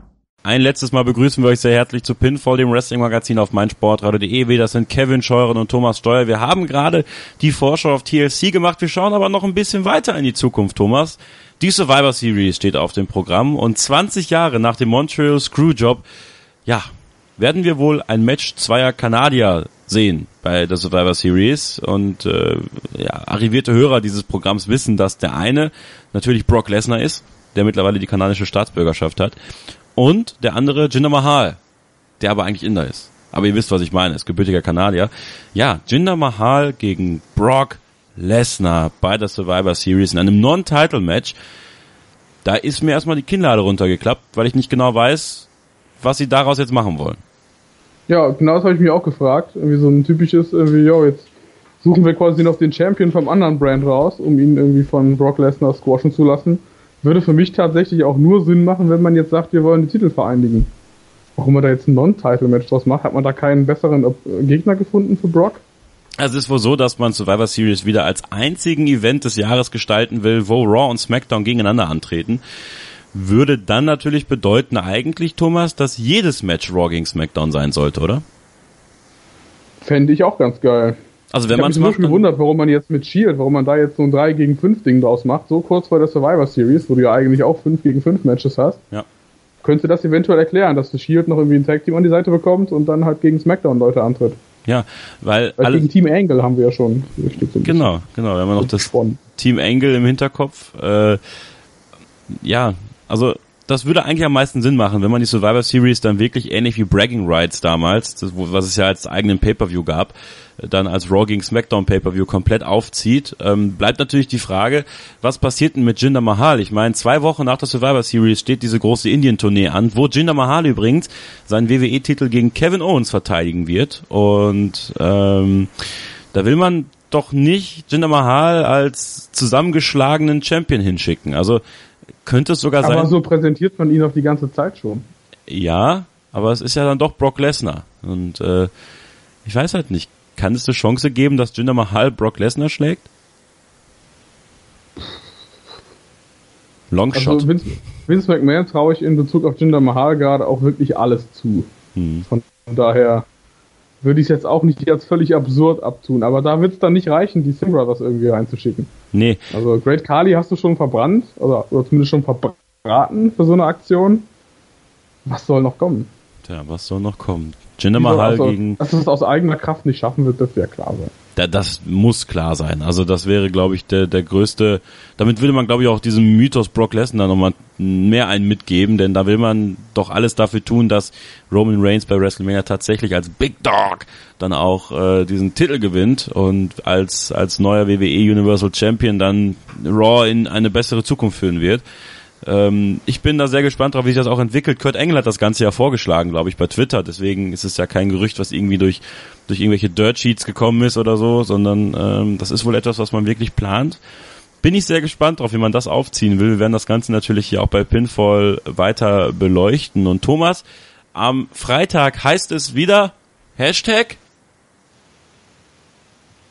Ein letztes Mal begrüßen wir euch sehr herzlich zu Pinfall, dem Wrestling-Magazin auf meinsportradio.de. Das sind Kevin Scheuren und Thomas Steuer. Wir haben gerade die Vorschau auf TLC gemacht. Wir schauen aber noch ein bisschen weiter in die Zukunft, Thomas. Die Survivor Series steht auf dem Programm und 20 Jahre nach dem Montreal Screwjob, ja, werden wir wohl ein Match zweier Kanadier sehen bei der Survivor Series und äh, ja, arrivierte Hörer dieses Programms wissen, dass der eine natürlich Brock Lesnar ist, der mittlerweile die kanadische Staatsbürgerschaft hat und der andere Jinder Mahal, der aber eigentlich Inder ist. Aber ihr wisst, was ich meine, ist gebürtiger Kanadier. Ja, Jinder Mahal gegen Brock Lesnar bei der Survivor Series in einem Non-Title-Match. Da ist mir erstmal die Kinnlade runtergeklappt, weil ich nicht genau weiß, was sie daraus jetzt machen wollen. Ja, genau das habe ich mich auch gefragt. Irgendwie so ein typisches, irgendwie, jo, jetzt suchen wir quasi noch den Champion vom anderen Brand raus, um ihn irgendwie von Brock Lesnar squashen zu lassen. Würde für mich tatsächlich auch nur Sinn machen, wenn man jetzt sagt, wir wollen die Titel vereinigen. Warum man da jetzt ein Non-Title-Match draus macht, hat man da keinen besseren äh, Gegner gefunden für Brock? Also es ist wohl so, dass man Survivor Series wieder als einzigen Event des Jahres gestalten will, wo Raw und SmackDown gegeneinander antreten. Würde dann natürlich bedeuten eigentlich, Thomas, dass jedes Match Raw gegen SmackDown sein sollte, oder? Fände ich auch ganz geil. Also wenn man mich es macht, gewundert, warum man jetzt mit Shield, warum man da jetzt so ein 3 gegen 5 Ding draus macht, so kurz vor der Survivor Series, wo du ja eigentlich auch 5 gegen 5 Matches hast. ja. Könnte das eventuell erklären, dass das Shield noch irgendwie ein Tag Team an die Seite bekommt und dann halt gegen SmackDown Leute antritt. Ja, weil Weil gegen Team Angle haben wir ja schon genau, genau, wir haben ja noch das gesponnen. Team Angle im Hinterkopf. Äh, ja, also das würde eigentlich am meisten Sinn machen, wenn man die Survivor Series dann wirklich ähnlich wie Bragging Rights damals, das, was es ja als eigenen Pay-Per-View gab, dann als Raw gegen SmackDown Pay-Per-View komplett aufzieht. Ähm, bleibt natürlich die Frage, was passiert denn mit Jinder Mahal? Ich meine, zwei Wochen nach der Survivor Series steht diese große Indien-Tournee an, wo Jinder Mahal übrigens seinen WWE-Titel gegen Kevin Owens verteidigen wird. Und ähm, da will man doch nicht Jinder Mahal als zusammengeschlagenen Champion hinschicken. Also könnte es sogar Aber sein. Aber so präsentiert man ihn auch die ganze Zeit schon. Ja, aber es ist ja dann doch Brock Lesnar. Und äh, ich weiß halt nicht, kann es eine Chance geben, dass Jinder Mahal Brock Lesnar schlägt? Longshot. Also Vince, Vince McMahon traue ich in Bezug auf Jinder Mahal gerade auch wirklich alles zu. Hm. Von daher würde ich es jetzt auch nicht als völlig absurd abtun. Aber da wird es dann nicht reichen, die Sim Brothers irgendwie reinzuschicken. Nee. Also Great Kali hast du schon verbrannt, oder, oder zumindest schon verbraten für so eine Aktion. Was soll noch kommen? Tja, was soll noch kommen? Jinder Mahal also, gegen... Dass es aus eigener Kraft nicht schaffen wird, das wäre klar sein. Da, das muss klar sein. Also das wäre, glaube ich, der, der größte. Damit würde man, glaube ich, auch diesem Mythos Brock Lesnar nochmal mehr einen mitgeben, denn da will man doch alles dafür tun, dass Roman Reigns bei WrestleMania tatsächlich als Big Dog dann auch äh, diesen Titel gewinnt und als als neuer WWE Universal Champion dann Raw in eine bessere Zukunft führen wird. Ähm, ich bin da sehr gespannt drauf, wie sich das auch entwickelt. Kurt Engel hat das Ganze ja vorgeschlagen, glaube ich, bei Twitter. Deswegen ist es ja kein Gerücht, was irgendwie durch, durch irgendwelche Dirt Sheets gekommen ist oder so, sondern ähm, das ist wohl etwas, was man wirklich plant. Bin ich sehr gespannt drauf, wie man das aufziehen will. Wir werden das Ganze natürlich hier auch bei Pinfall weiter beleuchten. Und Thomas, am Freitag heißt es wieder Hashtag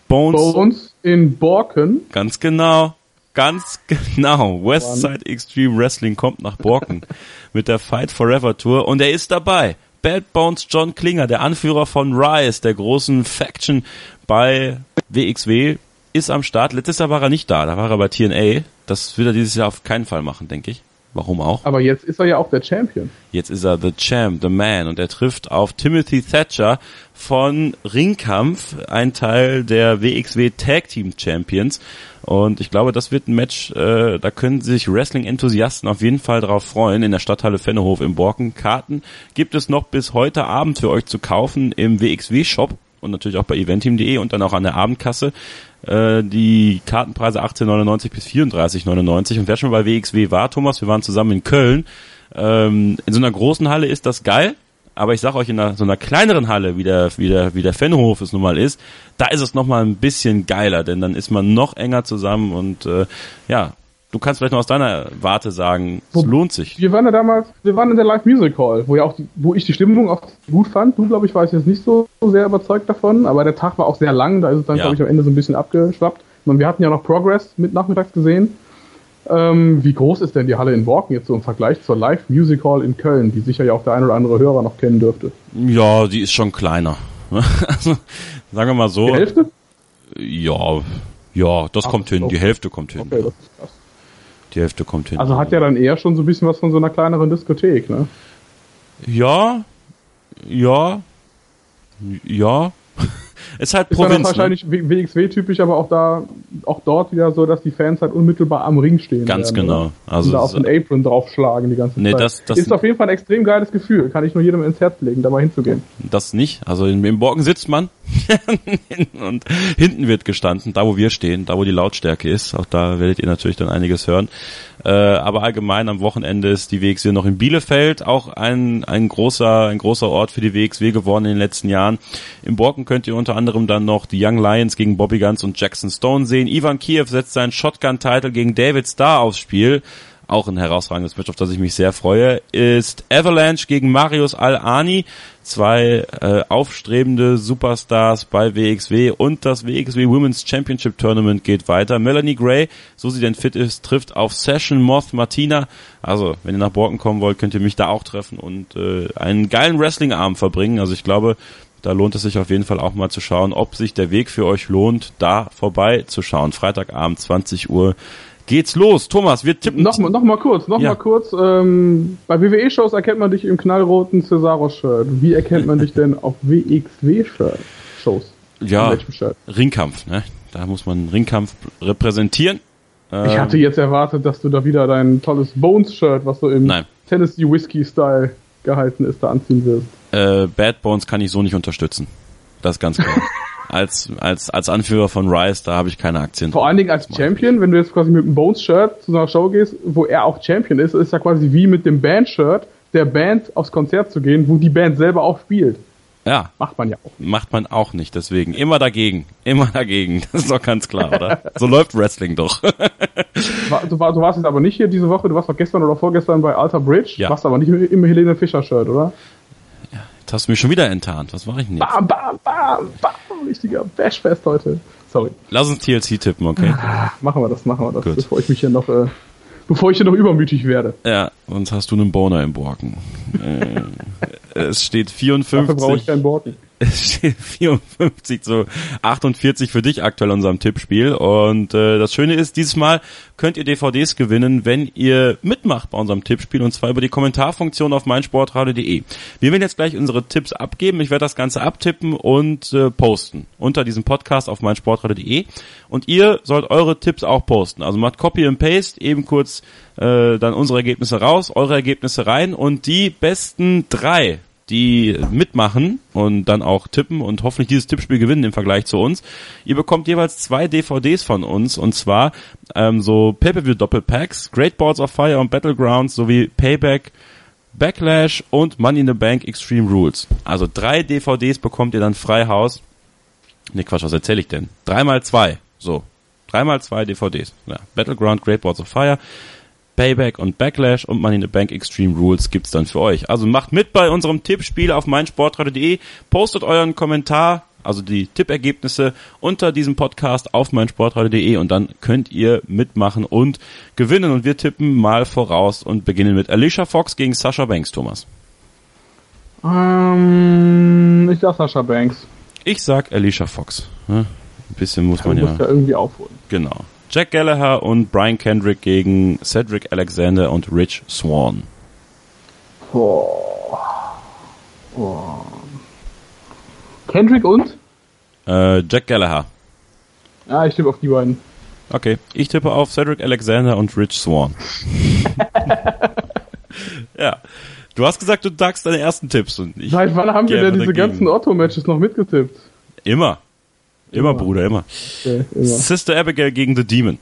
Bones, Bones in Borken. Ganz genau. Ganz genau. Westside Extreme Wrestling kommt nach Borken mit der Fight Forever Tour und er ist dabei. Bad Bones John Klinger, der Anführer von Rise, der großen Faction bei WXW, ist am Start. Letztes Jahr war er nicht da, da war er bei TNA. Das wird er dieses Jahr auf keinen Fall machen, denke ich. Warum auch? Aber jetzt ist er ja auch der Champion. Jetzt ist er the Champ, the Man und er trifft auf Timothy Thatcher von Ringkampf, ein Teil der WXW Tag Team Champions. Und ich glaube, das wird ein Match, äh, da können sich Wrestling-Enthusiasten auf jeden Fall drauf freuen. In der Stadthalle Fennehof im Borken. Karten gibt es noch bis heute Abend für euch zu kaufen im WXW-Shop und natürlich auch bei eventeam.de und dann auch an der Abendkasse. Äh, die Kartenpreise 18,99 bis 34,99. Und wer schon bei WXW war, Thomas, wir waren zusammen in Köln. Ähm, in so einer großen Halle ist das geil. Aber ich sag euch, in einer, so einer kleineren Halle, wie der, wie der, wie der Fenhof es nun mal ist, da ist es nochmal ein bisschen geiler, denn dann ist man noch enger zusammen und äh, ja, du kannst vielleicht noch aus deiner Warte sagen, es lohnt sich. Wir waren ja damals, wir waren in der Live Music Hall, wo ja auch, die, wo ich die Stimmung auch gut fand. Du, glaube ich, warst jetzt nicht so, so sehr überzeugt davon, aber der Tag war auch sehr lang, da ist es dann, ja. glaube ich, am Ende so ein bisschen abgeschwappt. Und wir hatten ja noch Progress mit nachmittags gesehen. Ähm, wie groß ist denn die Halle in Borken jetzt so im Vergleich zur Live Music Hall in Köln, die sicher ja auch der ein oder andere Hörer noch kennen dürfte? Ja, die ist schon kleiner. also, sagen wir mal so. Die Hälfte? Ja, ja, das Ach, kommt hin. Die Hälfte kommt hin. Okay, das ist krass. Die Hälfte kommt hin. Also hat ja dann eher schon so ein bisschen was von so einer kleineren Diskothek, ne? Ja, ja, ja. Ist halt ist Provinz. Ist wahrscheinlich ne? WXW-typisch, aber auch da, auch dort wieder so, dass die Fans halt unmittelbar am Ring stehen. Ganz werden, genau. Oder? Also und da auf den Apron draufschlagen die ganze nee, Zeit. Das, das ist auf jeden Fall ein extrem geiles Gefühl. Kann ich nur jedem ins Herz legen, da mal hinzugehen. Das nicht. Also in, im Borken sitzt man und hinten wird gestanden, da wo wir stehen, da wo die Lautstärke ist. Auch da werdet ihr natürlich dann einiges hören. Äh, aber allgemein am Wochenende ist die WXW noch in Bielefeld, auch ein, ein großer, ein großer Ort für die WXW geworden in den letzten Jahren. Im Borken könnt ihr unter anderem dann noch die Young Lions gegen Bobby Guns und Jackson Stone sehen. Ivan Kiev setzt seinen Shotgun-Title gegen David Starr aufs Spiel. Auch ein herausragendes Match, auf das ich mich sehr freue, ist Avalanche gegen Marius Al-Ani. Zwei äh, aufstrebende Superstars bei WXW und das WXW Women's Championship Tournament geht weiter. Melanie Gray, so sie denn fit ist, trifft auf Session Moth Martina. Also, wenn ihr nach Borken kommen wollt, könnt ihr mich da auch treffen und äh, einen geilen Wrestling-Abend verbringen. Also ich glaube, da lohnt es sich auf jeden Fall auch mal zu schauen, ob sich der Weg für euch lohnt, da vorbei zu schauen. Freitagabend, 20 Uhr geht's los. Thomas, wir tippen. Noch, noch mal kurz, noch ja. mal kurz. Ähm, bei WWE-Shows erkennt man dich im knallroten Cesaro-Shirt. Wie erkennt man dich denn auf WXW-Shows? Ja, Ringkampf, ne? Da muss man Ringkampf repräsentieren. Ich hatte jetzt erwartet, dass du da wieder dein tolles Bones-Shirt, was so im Nein. Tennessee Whiskey-Style gehalten ist, da anziehen wirst. Äh, Bad Bones kann ich so nicht unterstützen. Das ist ganz klar. als, als, als Anführer von Rise, da habe ich keine Aktien. Vor allen Dingen als Champion, wenn du jetzt quasi mit einem Bones-Shirt zu einer Show gehst, wo er auch Champion ist, ist ja quasi wie mit dem Band-Shirt der Band aufs Konzert zu gehen, wo die Band selber auch spielt. Ja, Macht man ja auch. macht man auch nicht. Deswegen immer dagegen. Immer dagegen. Das ist doch ganz klar, oder? So läuft Wrestling doch. Du, war, du warst jetzt aber nicht hier diese Woche, du warst doch gestern oder vorgestern bei Alter Bridge, Ja. warst aber nicht im Helene Fischer-Shirt, oder? Jetzt hast du mich schon wieder enttarnt. Was mache ich denn jetzt? Bam, bam, bam, bam, richtiger Bashfest heute. Sorry. Lass uns TLC tippen, okay? Machen wir das, machen wir das, Gut. bevor ich mich hier noch, äh, bevor ich hier noch übermütig werde. Ja, sonst hast du einen Boner im Borken. äh, es steht Dafür brauche 54. ich keinen Borken. Es steht 54 zu 48 für dich aktuell in unserem Tippspiel. Und äh, das Schöne ist, dieses Mal könnt ihr DVDs gewinnen, wenn ihr mitmacht bei unserem Tippspiel und zwar über die Kommentarfunktion auf meinsportradio.de. Wir werden jetzt gleich unsere Tipps abgeben. Ich werde das Ganze abtippen und äh, posten unter diesem Podcast auf meinsportradio.de. Und ihr sollt eure Tipps auch posten. Also macht Copy and Paste, eben kurz äh, dann unsere Ergebnisse raus, eure Ergebnisse rein und die besten drei die mitmachen und dann auch tippen und hoffentlich dieses Tippspiel gewinnen im Vergleich zu uns. Ihr bekommt jeweils zwei DVDs von uns und zwar ähm, so Pay-Per-View Doppelpacks, Great Balls of Fire und Battlegrounds sowie Payback, Backlash und Money in the Bank Extreme Rules. Also drei DVDs bekommt ihr dann frei Haus. Ne Quatsch, was erzähle ich denn? Dreimal zwei. So. Dreimal zwei DVDs. Ja. Battleground, Great Balls of Fire, Payback und Backlash und Money in the Bank Extreme Rules gibt's dann für euch. Also macht mit bei unserem Tippspiel auf meinsportradio.de, postet euren Kommentar, also die Tippergebnisse unter diesem Podcast auf meinsportradio.de und dann könnt ihr mitmachen und gewinnen und wir tippen mal voraus und beginnen mit Alicia Fox gegen Sasha Banks, Thomas. Ähm, ich sag Sascha Banks. Ich sag Alicia Fox. Ein bisschen muss Du man ja, ja irgendwie aufholen. genau. Jack Gallagher und Brian Kendrick gegen Cedric Alexander und Rich Swan. Kendrick und? Äh, Jack Gallagher. Ja, ich tippe auf die beiden. Okay, ich tippe auf Cedric Alexander und Rich Swan. ja. Du hast gesagt, du sagst deine ersten Tipps und ich Seit wann haben wir denn diese dagegen. ganzen Otto-Matches noch mitgetippt? Immer. Immer, Bruder, immer. Okay, immer. Sister Abigail gegen The Demon.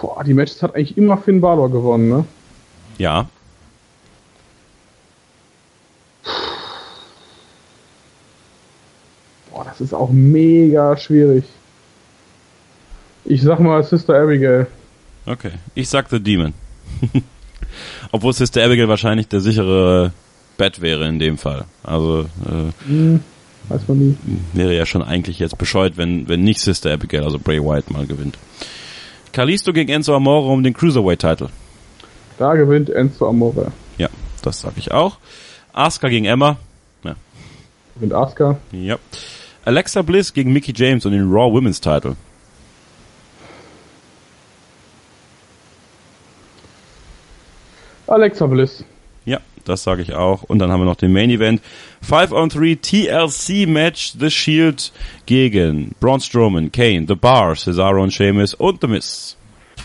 Boah, die Matches hat eigentlich immer Finn Balor gewonnen, ne? Ja. Boah, das ist auch mega schwierig. Ich sag mal Sister Abigail. Okay. Ich sag The Demon. Obwohl Sister Abigail wahrscheinlich der sichere Bet wäre in dem Fall. Also äh, Weiß man nie. wäre ja schon eigentlich jetzt bescheuert, wenn, wenn nicht Sister Abigail, also Bray Wyatt mal gewinnt. Kalisto gegen Enzo Amore um den Cruiserweight-Title. Da gewinnt Enzo Amore. Ja, das sag ich auch. Asuka gegen Emma. Ja. Gewinnt Asuka. ja. Alexa Bliss gegen Mickey James und den Raw Women's Title. Alexa Bliss. Das sage ich auch. Und dann haben wir noch den Main Event. 5 on 3 TLC Match The Shield gegen Braun Strowman, Kane, The Bar, Cesaro und Sheamus und The Miz.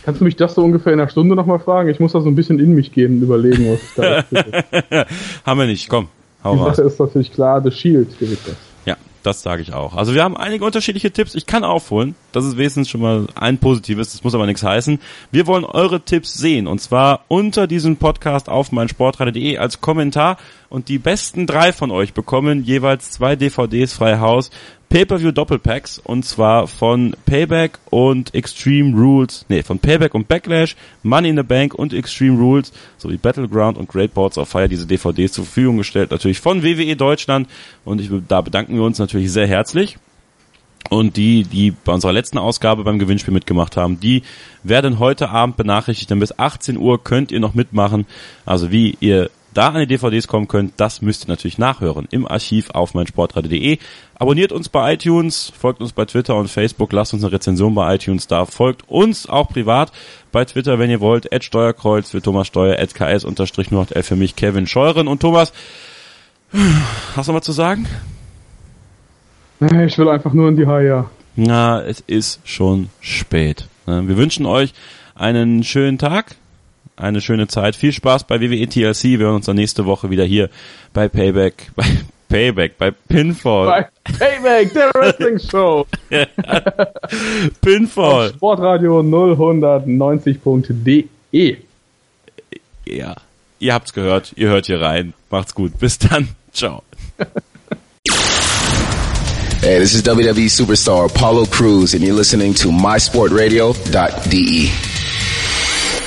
Kannst du mich das so ungefähr in einer Stunde nochmal fragen? Ich muss da so ein bisschen in mich gehen und überlegen, was ich da haben wir nicht, komm, hau Die raus. Sache ist natürlich klar, The Shield gewinnt das. Das sage ich auch. Also wir haben einige unterschiedliche Tipps. Ich kann aufholen. Das ist wenigstens schon mal ein positives. Das muss aber nichts heißen. Wir wollen eure Tipps sehen. Und zwar unter diesem Podcast auf meinsportradio.de als Kommentar. Und die besten drei von euch bekommen jeweils zwei DVDs frei Haus. Pay-Per-View Doppelpacks. Und zwar von Payback und Extreme Rules. Nee, von Payback und Backlash, Money in the Bank und Extreme Rules sowie Battleground und Great Balls of Fire diese DVDs zur Verfügung gestellt. Natürlich von WWE Deutschland. Und ich, da bedanken wir uns natürlich sehr herzlich. Und die, die bei unserer letzten Ausgabe beim Gewinnspiel mitgemacht haben, die werden heute Abend benachrichtigt, denn bis 18 Uhr könnt ihr noch mitmachen. Also wie ihr da an die DVDs kommen könnt, das müsst ihr natürlich nachhören im Archiv auf meinsportradio.de. Abonniert uns bei iTunes, folgt uns bei Twitter und Facebook, lasst uns eine Rezension bei iTunes da, folgt uns auch privat bei Twitter, wenn ihr wollt, at Steuerkreuz für Thomas Steuer, at ks unterstrich 08 für mich, Kevin Scheuren und Thomas. Hast du noch was zu sagen? Ich will einfach nur in die Haie. Na, es ist schon spät. Ne? Wir wünschen euch einen schönen Tag, eine schöne Zeit. Viel Spaß bei WWE TLC. Wir hören uns dann nächste Woche wieder hier bei Payback, bei Payback, bei Pinfall. Bei Payback, der Wrestling Show. Pinfall. Sportradio 090.de. Ja, ihr habt's gehört. Ihr hört hier rein. Macht's gut. Bis dann. Ciao. Hey, this is WWE superstar Apollo Cruz, and you're listening to mysportradio.de.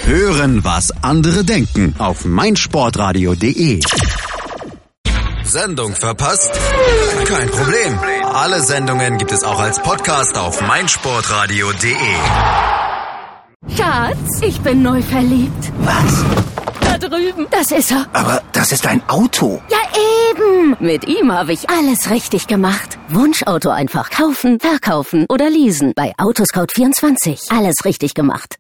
Hören, was andere denken auf meinsportradio.de. Sendung verpasst? Kein Problem. Alle Sendungen gibt es auch als Podcast auf meinsportradio.de. Schatz, ich bin neu verliebt. Was? Da drüben. Das ist er. Aber das ist ein Auto. Ja, eben. Mit ihm habe ich alles richtig gemacht. Wunschauto einfach kaufen, verkaufen oder leasen. Bei Autoscout24. Alles richtig gemacht.